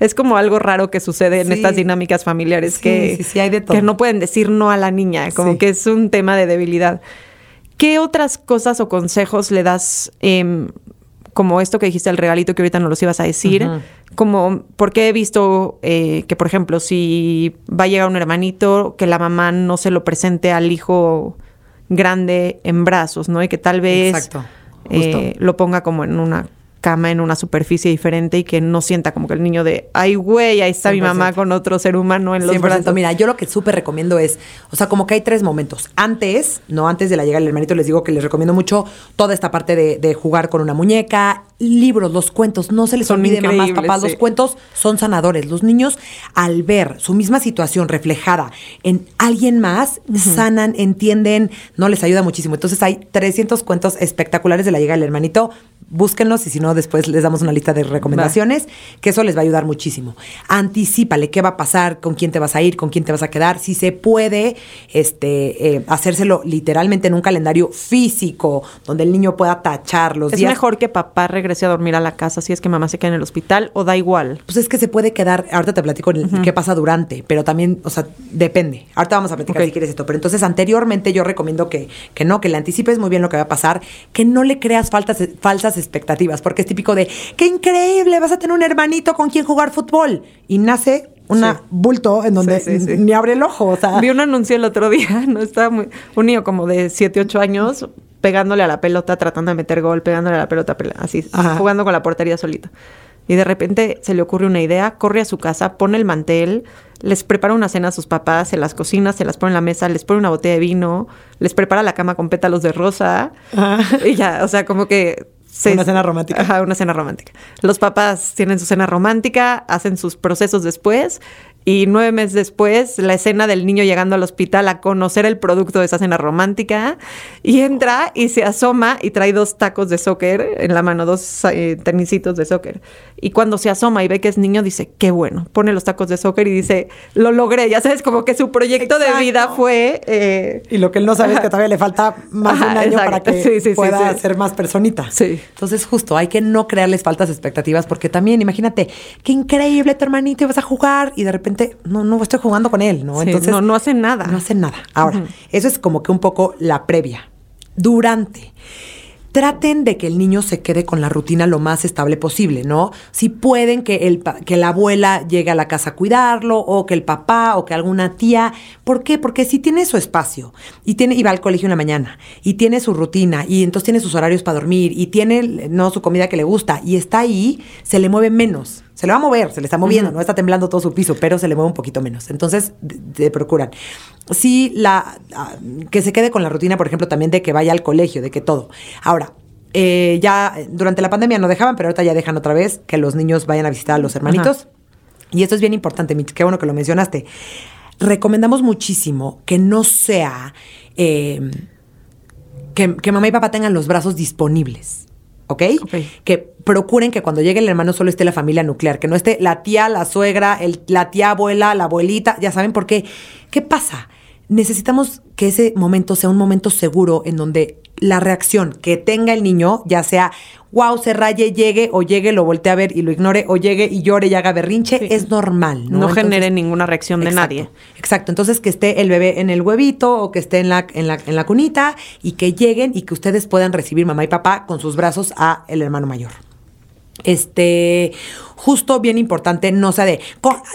es como algo raro que sucede en estas dinámicas familiares que, que no pueden decir no a la niña, como que es un tema de debilidad. ¿Qué otras cosas o consejos le das, em, como esto que dijiste, el regalito que ahorita no los ibas a decir? Como, porque he visto eh, que, por ejemplo, si va a llegar un hermanito, que la mamá no se lo presente al hijo grande en brazos, ¿no? Y que tal vez eh, lo ponga como en una cama en una superficie diferente y que no sienta como que el niño de, ay, güey, ahí está mi mamá con otro ser humano en los 100%. brazos. Mira, yo lo que súper recomiendo es, o sea, como que hay tres momentos. Antes, no antes de la llegada del hermanito, les digo que les recomiendo mucho toda esta parte de, de jugar con una muñeca, libros, los cuentos, no se les Son olvide, mamás, papás, sí. los cuentos son sanadores. Los niños, al ver su misma situación reflejada en alguien más, sanan, entienden, no les ayuda muchísimo. Entonces hay 300 cuentos espectaculares de la llegada del hermanito. Búsquenlos y si no, después les damos una lista de recomendaciones, que eso les va a ayudar muchísimo. Anticípale qué va a pasar, con quién te vas a ir, con quién te vas a quedar. Si se puede, este, eh, hacérselo literalmente en un calendario físico, donde el niño pueda tachar los Es días. mejor que papá regrese a dormir a la casa si es que mamá se queda en el hospital o da igual. Pues es que se puede quedar, ahorita te platico el- qué pasa durante, pero también, o sea, depende. Ahorita vamos a platicar Ok. si quieres esto, pero entonces anteriormente yo recomiendo que, que no, que le anticipes muy bien lo que va a pasar, que no le creas faltas, falsas expectativas, porque es típico de, qué increíble, vas a tener un hermanito con quien jugar fútbol. Y nace un Sí. bulto en donde Sí, ni abre el ojo, o sea. Vi un anuncio el otro día, no estaba muy un niño como de 7, 8 años pegándole a la pelota, tratando de meter gol, pegándole a la pelota, así, Ajá. jugando con la portería solito. Y de repente se le ocurre una idea, corre a su casa, pone el mantel, les prepara una cena a sus papás, se las cocina, se las pone en la mesa, les pone una botella de vino, les prepara la cama con pétalos de rosa. Y ya, o sea, como que... Una cena romántica. Ajá, una cena romántica. Los papás tienen su cena romántica, hacen sus procesos después y nueve meses después la escena del niño llegando al hospital a conocer el producto de esa cena romántica y entra y se asoma y trae dos tacos de soccer en la mano, dos eh, tenisitos de soccer. Y cuando se asoma y ve que es niño dice, qué bueno, pone los tacos de soccer y dice, lo logré. Ya sabes, como que su proyecto de vida fue... eh, Y lo que él no sabe es que todavía le falta más de un año para que Sí, sí, sí, pueda sí. ser más personita. Sí. Entonces, justo, hay que no crearles faltas expectativas, porque también, imagínate, qué increíble tu hermanito, y vas a jugar, y de repente, no, no estoy jugando con él, ¿no? Sí, no- no hacen nada. No hacen nada. Ahora, eso es como que un poco la previa. Durante. Traten de que el niño se quede con la rutina lo más estable posible, ¿no? Si pueden que, el, que la abuela llegue a la casa a cuidarlo, o que el papá, o que alguna tía. ¿Por qué? Porque si tiene su espacio, y, tiene, y va al colegio en la mañana, y tiene su rutina, y entonces tiene sus horarios para dormir, y tiene no su comida que le gusta, y está ahí, se le mueve menos. Se le va a mover, se le está moviendo, no está temblando todo su piso, pero se le mueve un poquito menos. Entonces, de- procuran. Sí, la, ah, que se quede con la rutina, por ejemplo, también de que vaya al colegio, de que todo. Ahora, eh, ya durante la pandemia no dejaban, pero ahorita ya dejan otra vez que los niños vayan a visitar a los hermanitos. Y esto es bien importante, Mitch, qué bueno que lo mencionaste. Recomendamos muchísimo que no sea eh, que, que mamá y papá tengan los brazos disponibles. ¿Ok? Ok. Que procuren que cuando llegue el hermano solo esté la familia nuclear, que no esté la tía, la suegra, el- la tía abuela, la abuelita, ya saben por qué. ¿Qué pasa? Necesitamos que ese momento sea un momento seguro en donde la reacción que tenga el niño, ya sea wow, se raye, llegue, o llegue, lo voltee a ver y lo ignore, o llegue y llore y haga berrinche, Sí. es normal. No, no, Entonces- genere ninguna reacción de Exacto, nadie. Exacto. Entonces que esté el bebé en el huevito o que esté en la, en la, en la cunita y que lleguen y que ustedes puedan recibir mamá y papá con sus brazos a el hermano mayor. Este, justo bien importante, no sea de,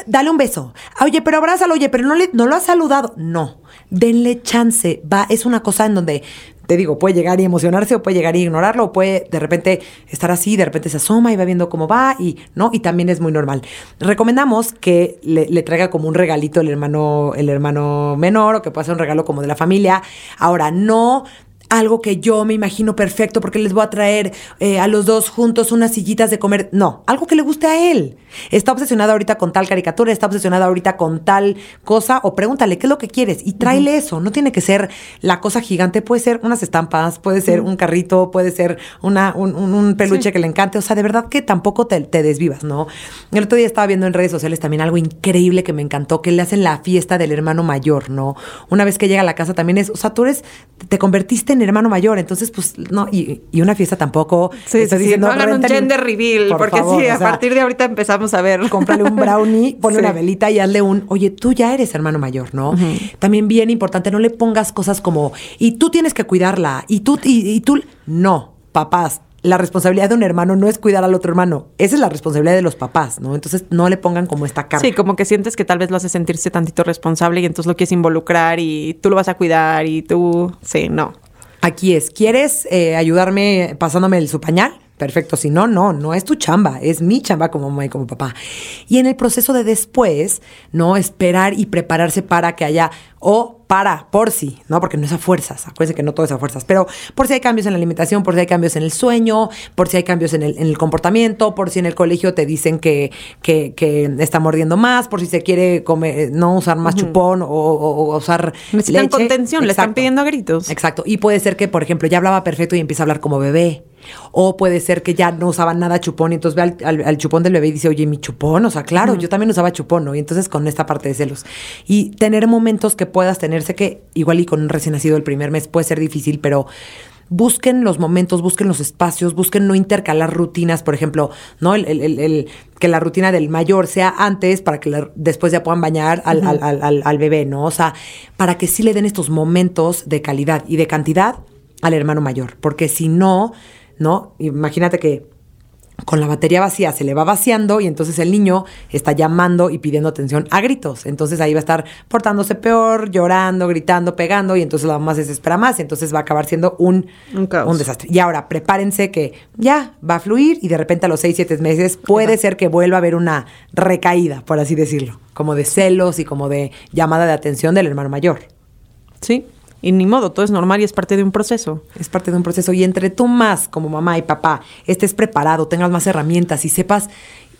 dale un beso. Oye, pero abrázalo, oye, pero no, le, no lo has saludado. No, denle chance. Va, es una cosa en donde, te digo, puede llegar y emocionarse o puede llegar y ignorarlo o puede de repente estar así, de repente se asoma y va viendo cómo va y, ¿no? Y también es muy normal. Recomendamos que le, traiga como un regalito el hermano, el hermano menor o que pueda ser un regalo como de la familia. Ahora, no algo que yo me imagino perfecto porque les voy a traer eh, a los dos juntos unas sillitas de comer. No, algo que le guste a él. Está obsesionado ahorita con tal caricatura, está obsesionado ahorita con tal cosa, o pregúntale qué es lo que quieres y tráele eso. No tiene que ser la cosa gigante, puede ser unas estampas, puede ser un carrito, puede ser una, un, un- un peluche que le encante. O sea, de verdad que tampoco te, te desvivas, ¿no? El otro día estaba viendo en redes sociales también algo increíble que me encantó, que le hacen la fiesta del hermano mayor, ¿no? Una vez que llega a la casa también es, o sea, tú eres, te convertiste en hermano mayor, entonces pues no, y, y una fiesta tampoco. Sí, estoy sí, diciendo, no hagan un gender reveal, por porque favor, sí, o a sea, partir de ahorita empezamos a ver. cómprale un brownie, ponle Sí. una velita y hazle un, oye, tú ya eres hermano mayor, ¿no? También bien importante, no le pongas cosas como, y tú tienes que cuidarla, y tú, y, y tú, no, papás. La responsabilidad de un hermano no es cuidar al otro hermano. Esa es la responsabilidad de los papás, ¿no? Entonces no le pongan como esta carga. Sí, como que sientes que tal vez lo hace sentirse tantito responsable y entonces lo quieres involucrar y tú lo vas a cuidar y tú, sí, no. Aquí es, ¿quieres eh, ayudarme pasándome el, su pañal? perfecto. Si no, no, no es tu chamba, es mi chamba como mamá y como papá. Y en el proceso de después, ¿no? Esperar y prepararse para que haya, o para, por si, ¿no? Porque no es a fuerzas, acuérdense que no todo es a fuerzas, pero por si hay cambios en la alimentación, por si hay cambios en el sueño, por si hay cambios en el, en el comportamiento, por si en el colegio te dicen que, que, que está mordiendo más, por si se quiere comer, no usar más chupón o, o- o usar Necesitan leche. contención, le están pidiendo a gritos. Exacto. Y puede ser que, por ejemplo, ya hablaba perfecto y empieza a hablar como bebé. O puede ser que ya no usaba nada chupón y entonces ve al, al- al chupón del bebé y dice, oye, mi chupón. O sea, claro, yo también usaba chupón, ¿no? Y entonces con esta parte de celos. Y tener momentos que puedas tener, sé que igual y con un recién nacido el primer mes puede ser difícil, pero busquen los momentos, busquen los espacios, busquen no intercalar rutinas, por ejemplo, ¿no? El, el- el- el- que la rutina del mayor sea antes para que la- después ya puedan bañar al, al- al- al- al bebé, ¿no? O sea, para que sí le den estos momentos de calidad y de cantidad al hermano mayor, porque si no, ¿no? Imagínate que con la batería vacía se le va vaciando y entonces el niño está llamando y pidiendo atención a gritos. Entonces ahí va a estar portándose peor, llorando, gritando, pegando y entonces la mamá se desespera más y entonces va a acabar siendo un, Un desastre. Y ahora prepárense que ya va a fluir y de repente a los 6, 7 meses puede ser que vuelva a haber una recaída, por así decirlo, como de celos y como de llamada de atención del hermano mayor. Sí. Y ni modo, todo es normal y es parte de un proceso. Es parte de un proceso. Y entre tú más, como mamá y papá, estés preparado, tengas más herramientas y sepas,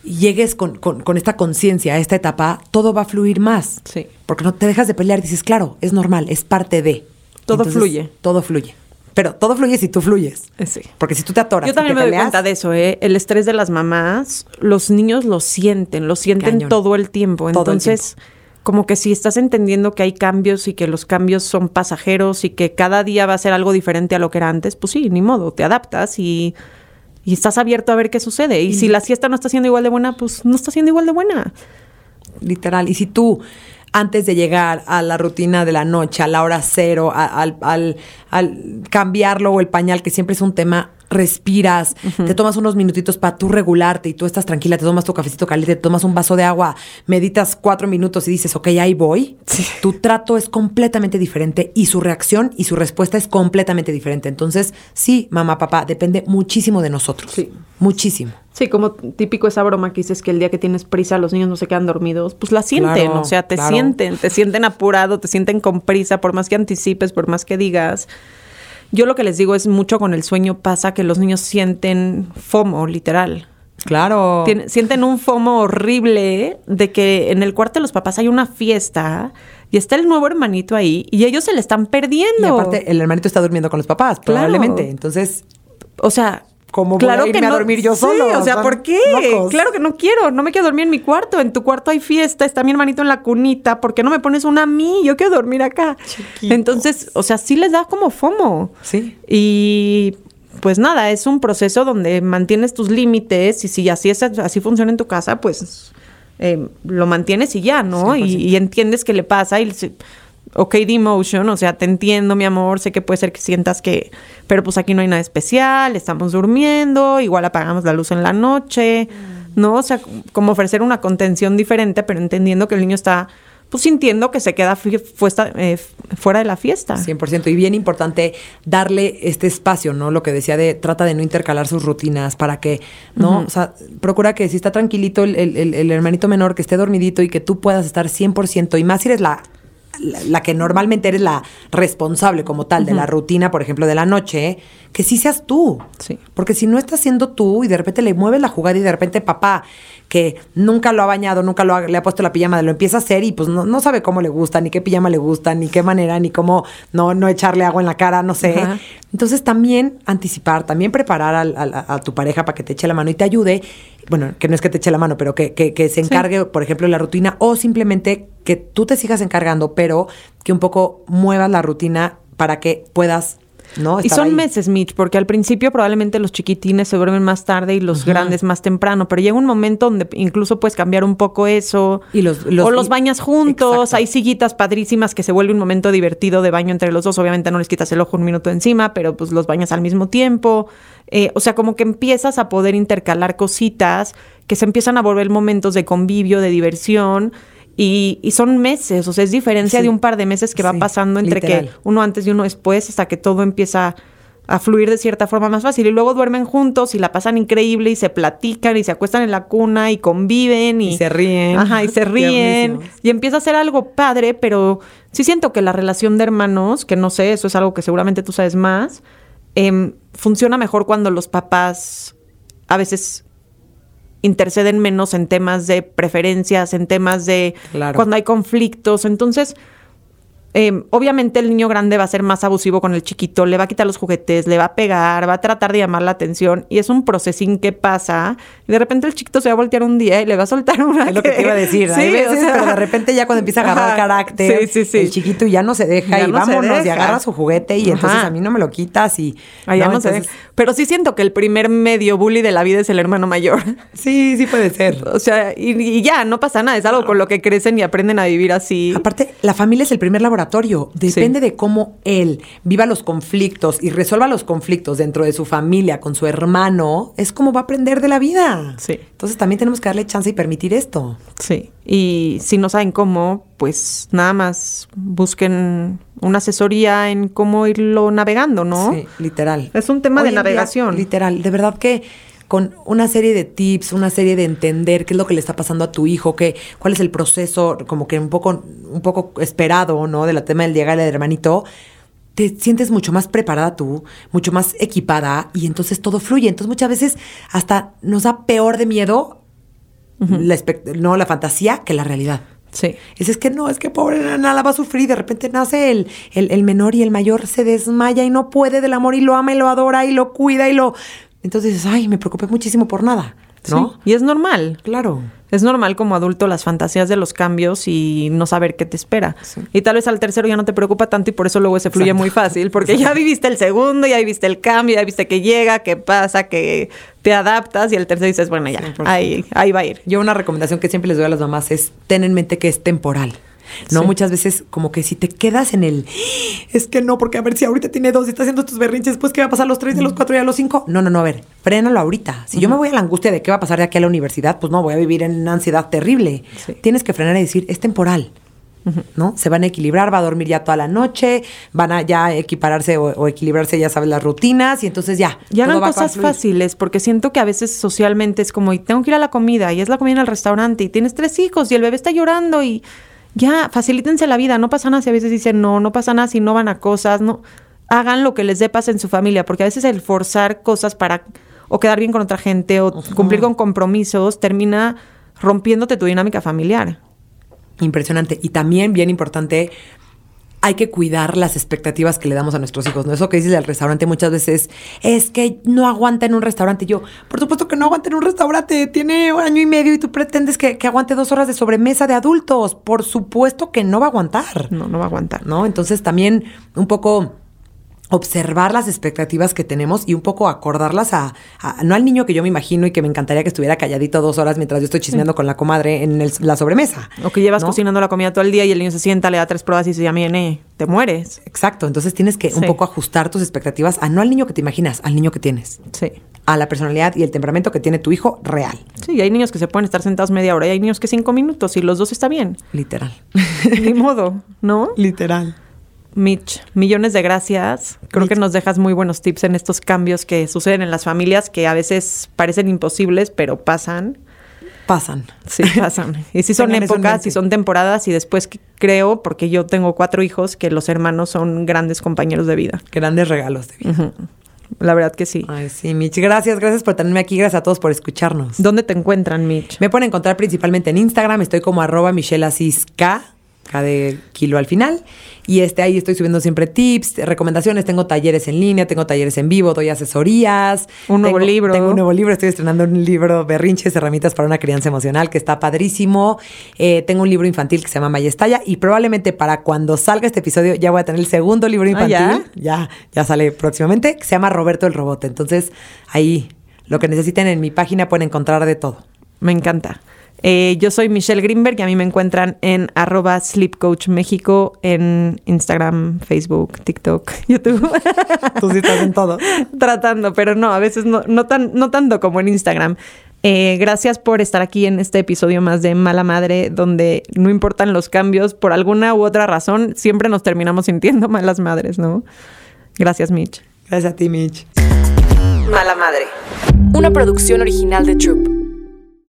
y llegues con, con- con esta conciencia a esta etapa, todo va a fluir más. Sí. Porque no te dejas de pelear, dices, claro, es normal, es parte de. Todo fluye. Todo fluye. Pero todo fluye si tú fluyes. Eh, sí. Porque si tú te atoras. Yo y también te me doy peleas, cuenta de eso, ¿eh? El estrés de las mamás, los niños lo sienten, lo sienten Cañón. todo el tiempo. Todo el Entonces, como que si estás entendiendo que hay cambios y que los cambios son pasajeros y que cada día va a ser algo diferente a lo que era antes, pues sí, ni modo, te adaptas y, y estás abierto a ver qué sucede. Y si la siesta no está siendo igual de buena, pues no está siendo igual de buena. Literal. Y si tú, antes de llegar a la rutina de la noche, a la hora cero, a- al, al- al cambiarlo o el pañal, que siempre es un tema, respiras, te tomas unos minutitos para tú regularte y tú estás tranquila, te tomas tu cafecito caliente, te tomas un vaso de agua, meditas cuatro minutos y dices, ok, ahí voy. Tu trato es completamente diferente y su reacción y su respuesta es completamente diferente. Entonces, sí, mamá, papá, depende muchísimo de nosotros. Sí. Muchísimo. Sí, como típico esa broma que dices que el día que tienes prisa los niños no se quedan dormidos, pues la sienten, Claro, o sea, te claro. sienten, te sienten apurado, te sienten con prisa, por más que anticipes, por más que digas. Yo lo que les digo es mucho con el sueño pasa que los niños sienten FOMO, literal. Claro. Tien- sienten un FOMO horrible de que en el cuarto de los papás hay una fiesta y está el nuevo hermanito ahí y ellos se le están perdiendo. Y aparte, el hermanito está durmiendo con los papás, Claro. probablemente. Entonces, O sea, ¿Cómo voy a irme a dormir yo Sí, solo? o sea, ¿por qué? locos. Claro que no quiero, no me quiero dormir en mi cuarto. En tu cuarto hay fiesta, está mi hermanito en la cunita. ¿Por qué no me pones una a mí? Yo quiero dormir acá. Entonces, o sea, sí les da como FOMO. Sí. Y pues nada, es un proceso donde mantienes tus límites y si así es, así funciona en tu casa, pues eh, lo mantienes y ya, ¿no? Y, 100%. y entiendes qué le pasa y se- ok, de emotion, o sea, te entiendo, mi amor, sé que puede ser que sientas que, pero pues aquí no hay nada especial, estamos durmiendo, igual apagamos la luz en la noche, ¿no? O sea, como ofrecer una contención diferente, pero entendiendo que el niño está, pues sintiendo que se queda fuesta- eh, fuera de la fiesta. 100%. Y bien importante darle este espacio, ¿no? Lo que decía de trata de no intercalar sus rutinas para que, ¿no? O sea, procura que si está tranquilito el, el- el- el hermanito menor, que esté dormidito y que tú puedas estar 100%. Y más si eres la, la, la que normalmente eres la responsable como tal de la rutina, por ejemplo, de la noche, que sí seas tú. Sí. Porque si no estás siendo tú y de repente le mueves la jugada y de repente papá, que nunca lo ha bañado, nunca lo ha- le ha puesto la pijama, lo empieza a hacer y pues no, no sabe cómo le gusta, ni qué pijama le gusta, ni qué manera, ni cómo no, no echarle agua en la cara, no sé. Entonces también anticipar, también preparar a tu pareja para que te eche la mano y te ayude. Bueno, que no es que te eche la mano, pero que, que- que se encargue, por ejemplo, de la rutina o simplemente que tú te sigas encargando, pero que un poco muevas la rutina para que puedas, ¿no? Y son ahí. meses, Mitch, porque al principio probablemente los chiquitines se duermen más tarde y los grandes más temprano, pero llega un momento donde incluso puedes cambiar un poco eso. Y los- los- o los bañas juntos, Exacto. hay sillitas padrísimas que se vuelve un momento divertido de baño entre los dos. Obviamente no les quitas el ojo un minuto encima, pero pues los bañas al mismo tiempo. Eh, o sea, como que empiezas a poder intercalar cositas que se empiezan a volver momentos de convivio, de diversión. Y, y son meses, o sea, es diferencia Sí. de un par de meses que va Sí, pasando entre literal. que uno antes y uno después hasta que todo empieza a fluir de cierta forma más fácil. Y luego duermen juntos y la pasan increíble y se platican y se acuestan en la cuna y conviven y, Y se ríen. Ajá, y se ríen. Y empieza a ser algo padre, pero sí siento que la relación de hermanos, que no sé, eso es algo que seguramente tú sabes más, em, funciona mejor cuando los papás a veces interceden menos en temas de preferencias, en temas de Claro. cuando hay conflictos. Entonces, eh, obviamente el niño grande va a ser más abusivo con el chiquito, le va a quitar los juguetes, le va a pegar, va a tratar de llamar la atención y es un procesín que pasa y de repente el chiquito se va a voltear un día y le va a soltar una Es lo que te iba a decir. Sí, o sea- pero de repente ya cuando empieza a agarrar Ajá. carácter, Sí, sí, sí. el chiquito ya no se deja Ya y no vámonos y deja. agarra su juguete y entonces a mí no me lo quitas y... Allá no, se Entonces, ve. Pero sí siento que el primer medio bully de la vida es el hermano mayor. Sí, sí puede ser. O sea, y, y ya, no pasa nada. Es algo con lo que crecen y aprenden a vivir así. Aparte, la familia es el primer laboratorio. Depende de cómo él viva los conflictos y resuelva los conflictos dentro de su familia con su hermano, es como va a aprender de la vida. Sí. Entonces también tenemos que darle chance y permitir esto. Sí. Y si no saben cómo, pues nada más busquen una asesoría en cómo irlo navegando, ¿no? Sí, literal. Es un tema de día, navegación. literal. De verdad que con una serie de tips, una serie de entender qué es lo que le está pasando a tu hijo, qué, cuál es el proceso, como que un poco, un poco esperado, ¿no? De la tema del llegar al hermanito, te sientes mucho más preparada tú, mucho más equipada y entonces todo fluye. Entonces muchas veces hasta nos da peor de miedo la, no, la fantasía que la realidad. Sí. Es, es que no, es que pobre nana la va a sufrir. De repente nace el, el, el menor y el mayor se desmaya y no puede del amor y lo ama y lo adora y lo cuida y lo. Entonces dices, ay, me preocupé muchísimo por nada. ¿No? Sí. Y es normal. Claro. Es normal como adulto las fantasías de los cambios y no saber qué te espera. Y tal vez al tercero ya no te preocupa tanto y por eso luego se fluye Exacto. muy fácil, porque ya viviste el segundo, ya viviste el cambio, ya viste que llega, que pasa, que te adaptas y el tercero dices, bueno, ya, 100%. ahí, ahí va a ir. Yo una recomendación que siempre les doy a las mamás es ten en mente que es temporal. No, Sí. muchas veces como que si te quedas en el es que no, porque a ver si ahorita tiene dos y está haciendo tus berrinches, después qué va a pasar a los tres, a los cuatro y a los cinco. No, no, no, a ver, frénalo ahorita. Si yo me voy a la angustia de qué va a pasar de aquí a la universidad, pues no, voy a vivir en una ansiedad terrible. Sí. Tienes que frenar y decir, es temporal. ¿No? Se van a equilibrar, va a dormir ya toda la noche, van a ya equipararse o, o equilibrarse, ya sabes, las rutinas y entonces ya. Y hagan cosas fáciles, porque siento que a veces socialmente es como, y tengo que ir a la comida, y es la comida en el restaurante, y tienes tres hijos, y el bebé está llorando, y ya, facilítense la vida, no pasa nada si a veces dicen no, no pasa nada si no van a cosas, no. Hagan lo que les dé paz en su familia, porque a veces el forzar cosas para o quedar bien con otra gente o cumplir con compromisos termina rompiéndote tu dinámica familiar. Impresionante. Y también, bien importante, hay que cuidar las expectativas que le damos a nuestros hijos. ¿no? Eso que dices del restaurante muchas veces es que no aguanta en un restaurante. Yo, por supuesto que no aguanta en un restaurante. Tiene un año y medio y tú pretendes que, que aguante dos horas de sobremesa de adultos. Por supuesto que no va a aguantar. No, no va a aguantar. ¿no? Entonces también un poco observar las expectativas que tenemos y un poco acordarlas a, a- no al niño que yo me imagino y que me encantaría que estuviera calladito dos horas mientras yo estoy chismeando con la comadre en el- la sobremesa. O que llevas ¿no? cocinando la comida todo el día y el niño se sienta, le da tres pruebas y se ya viene, te mueres. Exacto, entonces tienes que un poco ajustar tus expectativas a no al niño que te imaginas, al niño que tienes, Sí. a la personalidad y el temperamento que tiene tu hijo real, Sí, y hay niños que se pueden estar sentados media hora y hay niños que cinco minutos y los dos está bien. literal. Ni modo, ¿no? literal. Mitch, millones de gracias. Creo que nos dejas muy buenos tips en estos cambios que suceden en las familias que a veces parecen imposibles, pero pasan. Pasan. Sí, pasan. Y sí son épocas y son temporadas y después creo, porque yo tengo cuatro hijos, que los hermanos son grandes compañeros de vida. Grandes regalos de vida. La verdad que sí. Ay, sí, Mitch, gracias, gracias por tenerme aquí, gracias a todos por escucharnos. ¿Dónde te encuentran, Mitch? Me pueden encontrar principalmente en Instagram, estoy como arroba Michelle Asís K, K de kilo al final. Y este, ahí estoy subiendo siempre tips, recomendaciones, tengo talleres en línea, tengo talleres en vivo, doy asesorías. Un nuevo Tengo- libro. Tengo un nuevo libro, estoy estrenando un libro, Berrinches, herramientas para una crianza emocional, que está padrísimo. Eh, tengo un libro infantil que se llama Mayestalla y probablemente para cuando salga este episodio ya voy a tener el segundo libro Ah, infantil. ¿ya? ya, ya sale próximamente, que se llama Roberto el Robot. Entonces, ahí lo que necesiten en mi página pueden encontrar de todo. Me encanta. Eh, yo soy Michelle Greenberg y a mí me encuentran en arroba Sleep Coach México en Instagram, Facebook, TikTok, YouTube. Tú sí estás en todo. Tratando, pero no, a veces no, no, tan, no tanto como en Instagram. Eh, gracias por estar aquí en este episodio más de Mala Madre, donde no importan los cambios, por alguna u otra razón, siempre nos terminamos sintiendo malas madres, ¿no? Gracias, Mitch. Gracias a ti, Mitch. Mala madre. Una producción original de Troop.